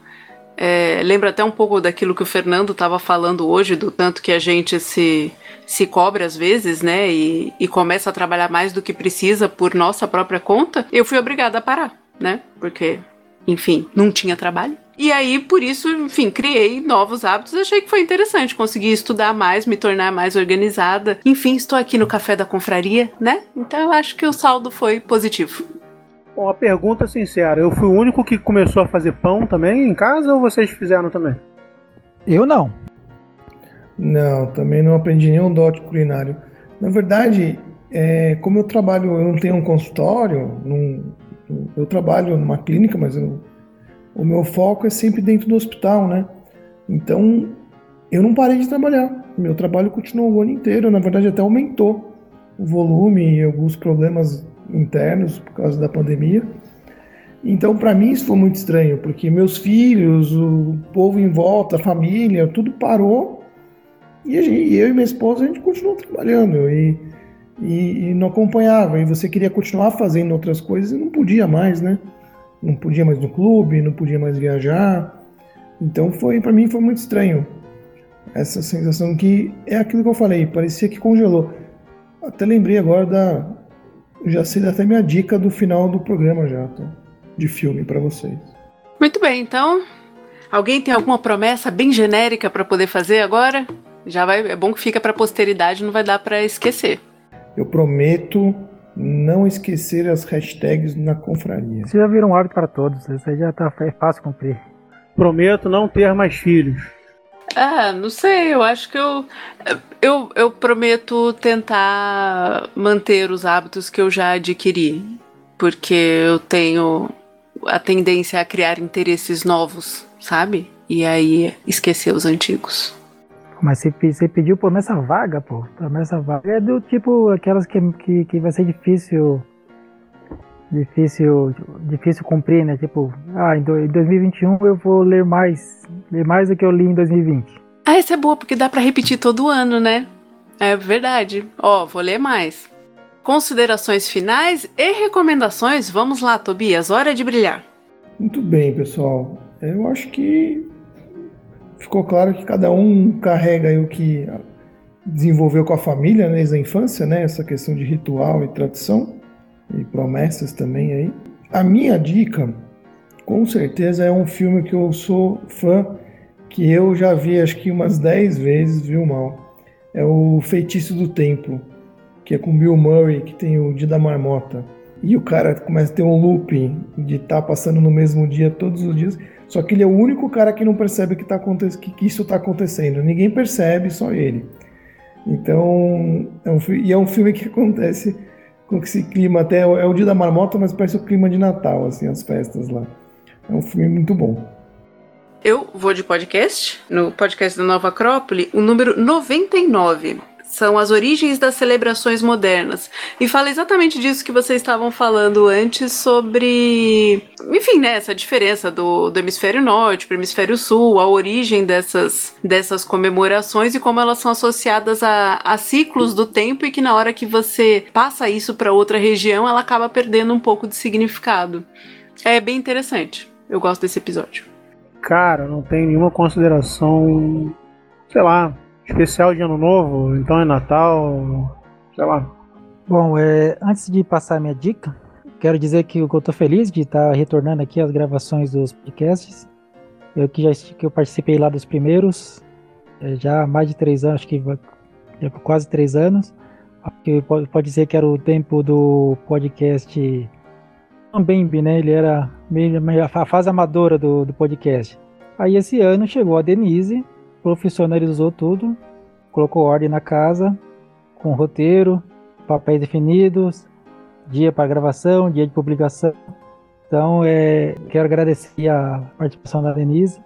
é, lembra até um pouco daquilo que o Fernando estava falando hoje, do tanto que a gente se, se cobre às vezes, né? E, e começa a trabalhar mais do que precisa por nossa própria conta. Eu fui obrigada a parar, né? Porque, enfim, não tinha trabalho. E aí, por isso, enfim, criei novos hábitos. Achei que foi interessante conseguir estudar mais, me tornar mais organizada. Enfim, estou aqui no Café da Confraria, né? Então eu acho que o saldo foi positivo. Bom, uma pergunta sincera: eu fui o único que começou a fazer pão também em casa ou vocês fizeram também? Eu não. Não, também não aprendi nenhum dote culinário. Na verdade, é, como eu trabalho, eu não tenho um consultório, não, eu trabalho numa clínica, mas eu o meu foco é sempre dentro do hospital, né? Então, eu não parei de trabalhar. Meu trabalho continuou o ano inteiro, na verdade até aumentou o volume e alguns problemas internos por causa da pandemia. Então, para mim isso foi muito estranho, porque meus filhos, o povo em volta, a família, tudo parou e gente, eu e minha esposa a gente continuou trabalhando e, e, e não acompanhava. E você queria continuar fazendo outras coisas e não podia mais, né? Não podia mais no clube, não podia mais viajar. Então foi para mim foi muito estranho essa sensação que é aquilo que eu falei, parecia que congelou. Até lembrei agora da já sei até minha dica do final do programa já, tá? de filme para vocês. Muito bem, então alguém tem alguma promessa bem genérica para poder fazer agora? Já vai, é bom que fica para posteridade, não vai dar para esquecer. Eu prometo não esquecer as hashtags na confraria. Isso já virou um hábito para todos, isso aí já tá é fácil cumprir. Prometo não ter mais filhos. Ah, não sei, eu acho que eu, eu, eu prometo tentar manter os hábitos que eu já adquiri, porque eu tenho a tendência a criar interesses novos, sabe? E aí esquecer os antigos. Mas você, você pediu promessa vaga, pô. Promessa vaga é do tipo aquelas que, que, que vai ser difícil. Difícil, difícil cumprir, né? Tipo, ah, em 2021 eu vou ler mais, ler mais do que eu li em 2020. Ah, essa é boa porque dá para repetir todo ano, né? É verdade. Ó, vou ler mais. Considerações finais e recomendações. Vamos lá, Tobias, hora de brilhar. Muito bem, pessoal. Eu acho que ficou claro que cada um carrega o que desenvolveu com a família né, desde a infância, né? Essa questão de ritual e tradição e promessas também aí. A minha dica, com certeza, é um filme que eu sou fã, que eu já vi acho que umas 10 vezes, viu, Mal? É o Feitiço do Tempo, que é com Bill Murray, que tem o Dia da Marmota. E o cara começa a ter um looping de estar tá passando no mesmo dia todos os dias. Só que ele é o único cara que não percebe que, tá, que, que isso está acontecendo. Ninguém percebe, só ele. Então, é um, e é um filme que [laughs] acontece com esse clima até é o dia da marmota, mas parece o clima de Natal, assim, as festas lá. É um filme muito bom. Eu vou de podcast, no podcast da Nova Acrópole, o número 99 são as origens das celebrações modernas. E fala exatamente disso que vocês estavam falando antes sobre, enfim, né, essa diferença do, do hemisfério norte para o hemisfério sul, a origem dessas, dessas comemorações e como elas são associadas a, a ciclos do tempo e que na hora que você passa isso para outra região, ela acaba perdendo um pouco de significado. É bem interessante. Eu gosto desse episódio. Cara, não tem nenhuma consideração, sei lá, especial de ano novo, então é Natal, sei lá. Bom, é, antes de passar a minha dica, quero dizer que eu estou feliz de estar retornando aqui às gravações dos podcasts. Eu que já que eu participei lá dos primeiros, é, já há mais de três anos, acho que é, quase três anos. Que pode, pode ser que era o tempo do podcast também, né? Ele era meio a fase amadora do, do podcast. Aí esse ano chegou a Denise, profissionalizou tudo, colocou ordem na casa, com roteiro, papéis definidos, dia para gravação, dia de publicação. Então, é, quero agradecer a participação da Denise,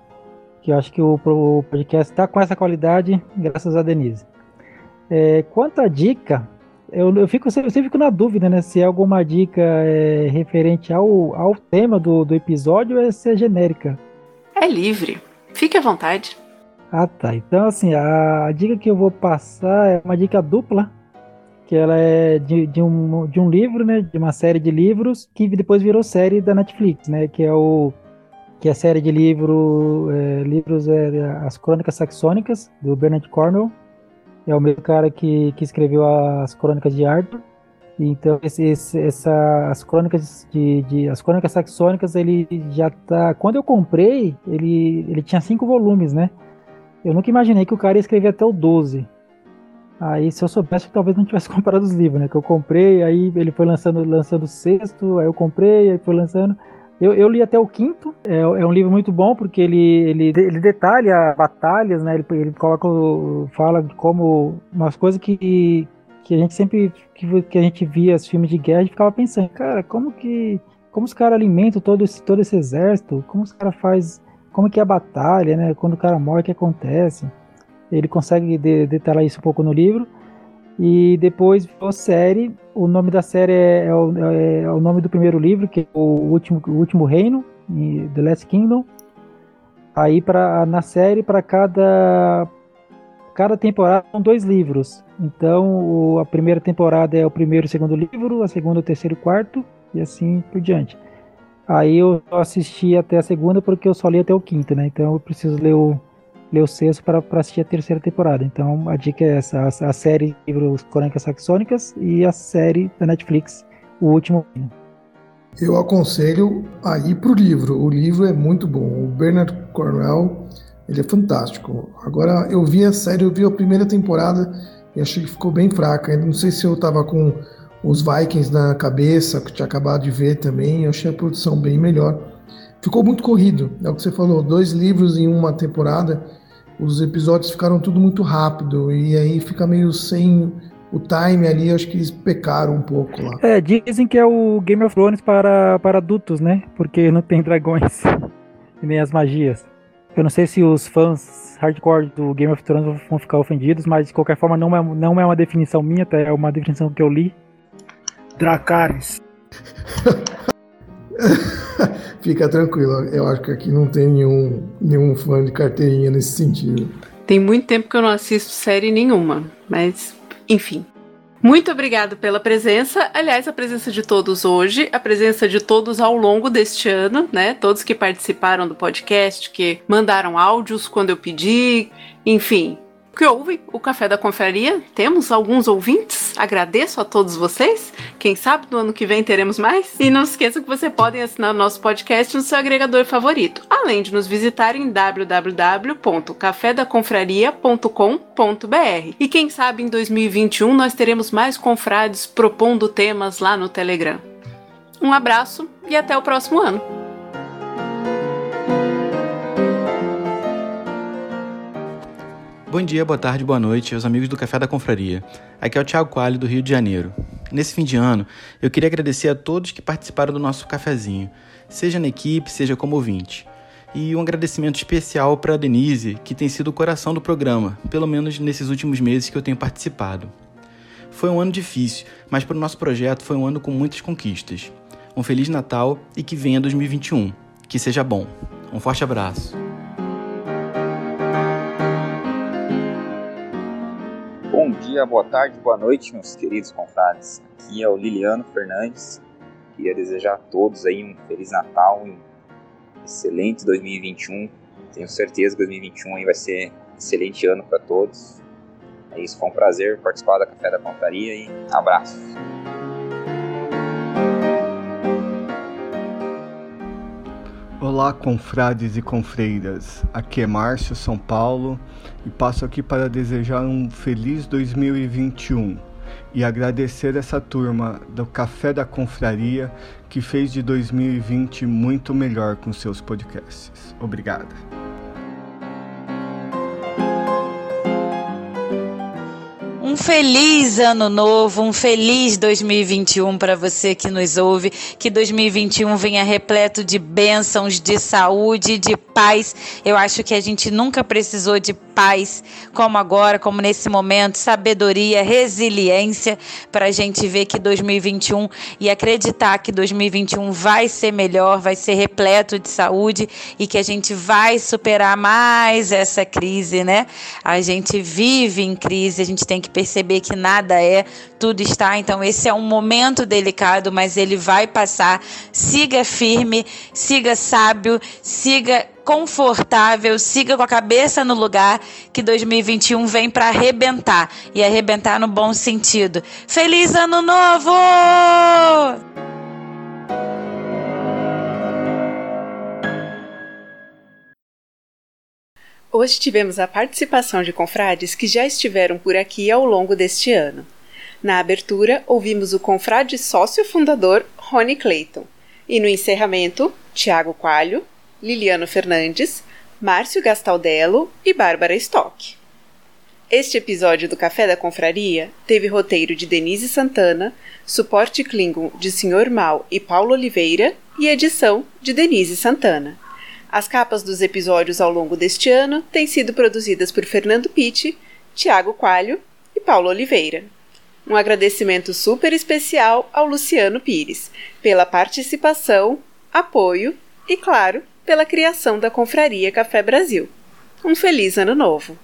que eu acho que o, o podcast está com essa qualidade, graças a Denise. É, quanto à dica, eu, eu, fico, eu sempre fico na dúvida né, se é alguma dica é, referente ao, ao tema do, do episódio ou se é genérica. É livre. Fique à vontade. Ah, tá. Então, assim, a, dica que eu vou passar é uma dica dupla, que ela é de, de, um, de um livro, né, de uma série de livros, que depois virou série da Netflix, né, que é o que é a série de livro, é, livros é, As Crônicas Saxônicas, do Bernard Cornwell. É o mesmo cara que, que escreveu as Crônicas de Arthur. Então, esse, esse, essa, as crônicas de, de, as crônicas saxônicas, ele já tá. Quando eu comprei, ele, ele tinha cinco volumes, né? Eu nunca imaginei que o cara ia escrever até o 12. Aí, se eu soubesse, talvez não tivesse [laughs] comprado os livros, né? Que eu comprei, aí ele foi lançando, lançando o sexto, aí eu comprei, aí foi lançando. Eu, eu li até o quinto, é, é, um livro muito bom porque ele, ele, ele detalha batalhas, né? Ele, ele coloca, fala como umas coisas que, que a gente sempre que, que a gente via os filmes de guerra e ficava pensando, cara, como que como os caras alimentam todo esse, todo esse exército? Como os caras faz como que é a batalha, né? Quando o cara morre, o que acontece? Ele consegue de, detalhar isso um pouco no livro. E depois a série, o nome da série é, é, o, é, é, o, nome do primeiro livro, que é o último, o último reino, The Last Kingdom. Aí para na série para cada cada temporada são dois livros. Então o, a primeira temporada é o primeiro e segundo livro, a segunda o terceiro e quarto e assim por diante. Aí eu assisti até a segunda porque eu só li até o quinto, né? Então eu preciso ler o ler o sexto para assistir a terceira temporada. Então a dica é essa: a, a série Livros Crônicas Saxônicas e a série da Netflix, O Último Eu aconselho a ir pro livro. O livro é muito bom. O Bernard Cornwell, ele é fantástico. Agora, eu vi a série, eu vi a primeira temporada e achei que ficou bem fraca. Eu não sei se eu tava com os Vikings na cabeça, que tinha acabado de ver também. Eu achei a produção bem melhor. Ficou muito corrido, é o que você falou, dois livros em uma temporada os episódios ficaram tudo muito rápido e aí fica meio sem o time ali, acho que eles pecaram um pouco lá. É, dizem que é o Game of Thrones para, para adultos, né? Porque não tem dragões [laughs] e nem as magias. Eu não sei se os fãs hardcore do Game of Thrones vão ficar ofendidos, mas de qualquer forma não é, não é uma definição minha, até é uma definição que eu li. Dracarys. [laughs] Fica tranquilo, eu acho que aqui não tem nenhum, nenhum fã de carteirinha nesse sentido. Tem muito tempo que eu não assisto série nenhuma, mas enfim. Muito obrigado pela presença. Aliás, a presença de todos hoje, a presença de todos ao longo deste ano, né? Todos que participaram do podcast, que mandaram áudios quando eu pedi, enfim, que ouvem o Café da Confraria. Temos alguns ouvintes. Agradeço a todos vocês. Quem sabe no ano que vem teremos mais. E não se esqueça que você pode assinar o nosso podcast no seu agregador favorito, além de nos visitar em www.cafedaconfraria.com.br. E quem sabe em 2021 nós teremos mais confrades propondo temas lá no Telegram. Um abraço e até o próximo ano. Bom dia, boa tarde, boa noite aos amigos do Café da Confraria. Aqui é o Thiago Coalho, do Rio de Janeiro. Nesse fim de ano, eu queria agradecer a todos que participaram do nosso cafezinho, seja na equipe, seja como ouvinte. E um agradecimento especial para a Denise, que tem sido o coração do programa, pelo menos nesses últimos meses que eu tenho participado. Foi um ano difícil, mas para o nosso projeto foi um ano com muitas conquistas. Um Feliz Natal e que venha 2021. Que seja bom. Um forte abraço. Bom dia, boa tarde, boa noite, meus queridos confrades. Aqui é o Liliano Fernandes. Queria desejar a todos aí um Feliz Natal um excelente 2021. Tenho certeza que 2021 aí vai ser um excelente ano para todos. É isso, foi um prazer participar da Café da Confraria e abraços. Olá, confrades e confreiras. Aqui é Márcio, São Paulo, e passo aqui para desejar um feliz 2021 e agradecer essa turma do Café da Confraria que fez de 2020 muito melhor com seus podcasts. Obrigado. Um feliz ano novo, um feliz 2021 para você que nos ouve. Que 2021 venha repleto de bênçãos, de saúde, de paz. Eu acho que a gente nunca precisou de paz, como agora, como nesse momento, sabedoria, resiliência, para a gente ver que 2021 e acreditar que 2021 vai ser melhor, vai ser repleto de saúde e que a gente vai superar mais essa crise, né? A gente vive em crise, a gente tem que perceber que nada é, tudo está. Então, esse é um momento delicado, mas ele vai passar. Siga firme, siga sábio, siga confortável, siga com a cabeça no lugar, que 2021 vem para arrebentar e arrebentar no bom sentido. Feliz Ano Novo! Hoje tivemos a participação de confrades que já estiveram por aqui ao longo deste ano. Na abertura, ouvimos o confrade sócio fundador Rony Clayton. E no encerramento, Tiago Coalho, Liliano Fernandes, Márcio Gastaldello e Bárbara Stock. Este episódio do Café da Confraria teve roteiro de Denise Santana, suporte Klingon de Sr. Mal e Paulo Oliveira e edição de Denise Santana. As capas dos episódios ao longo deste ano têm sido produzidas por Fernando Pitti, Tiago Coalho e Paulo Oliveira. Um agradecimento super especial ao Luciano Pires pela participação, apoio e, claro, pela criação da Confraria Café Brasil. Um feliz ano novo!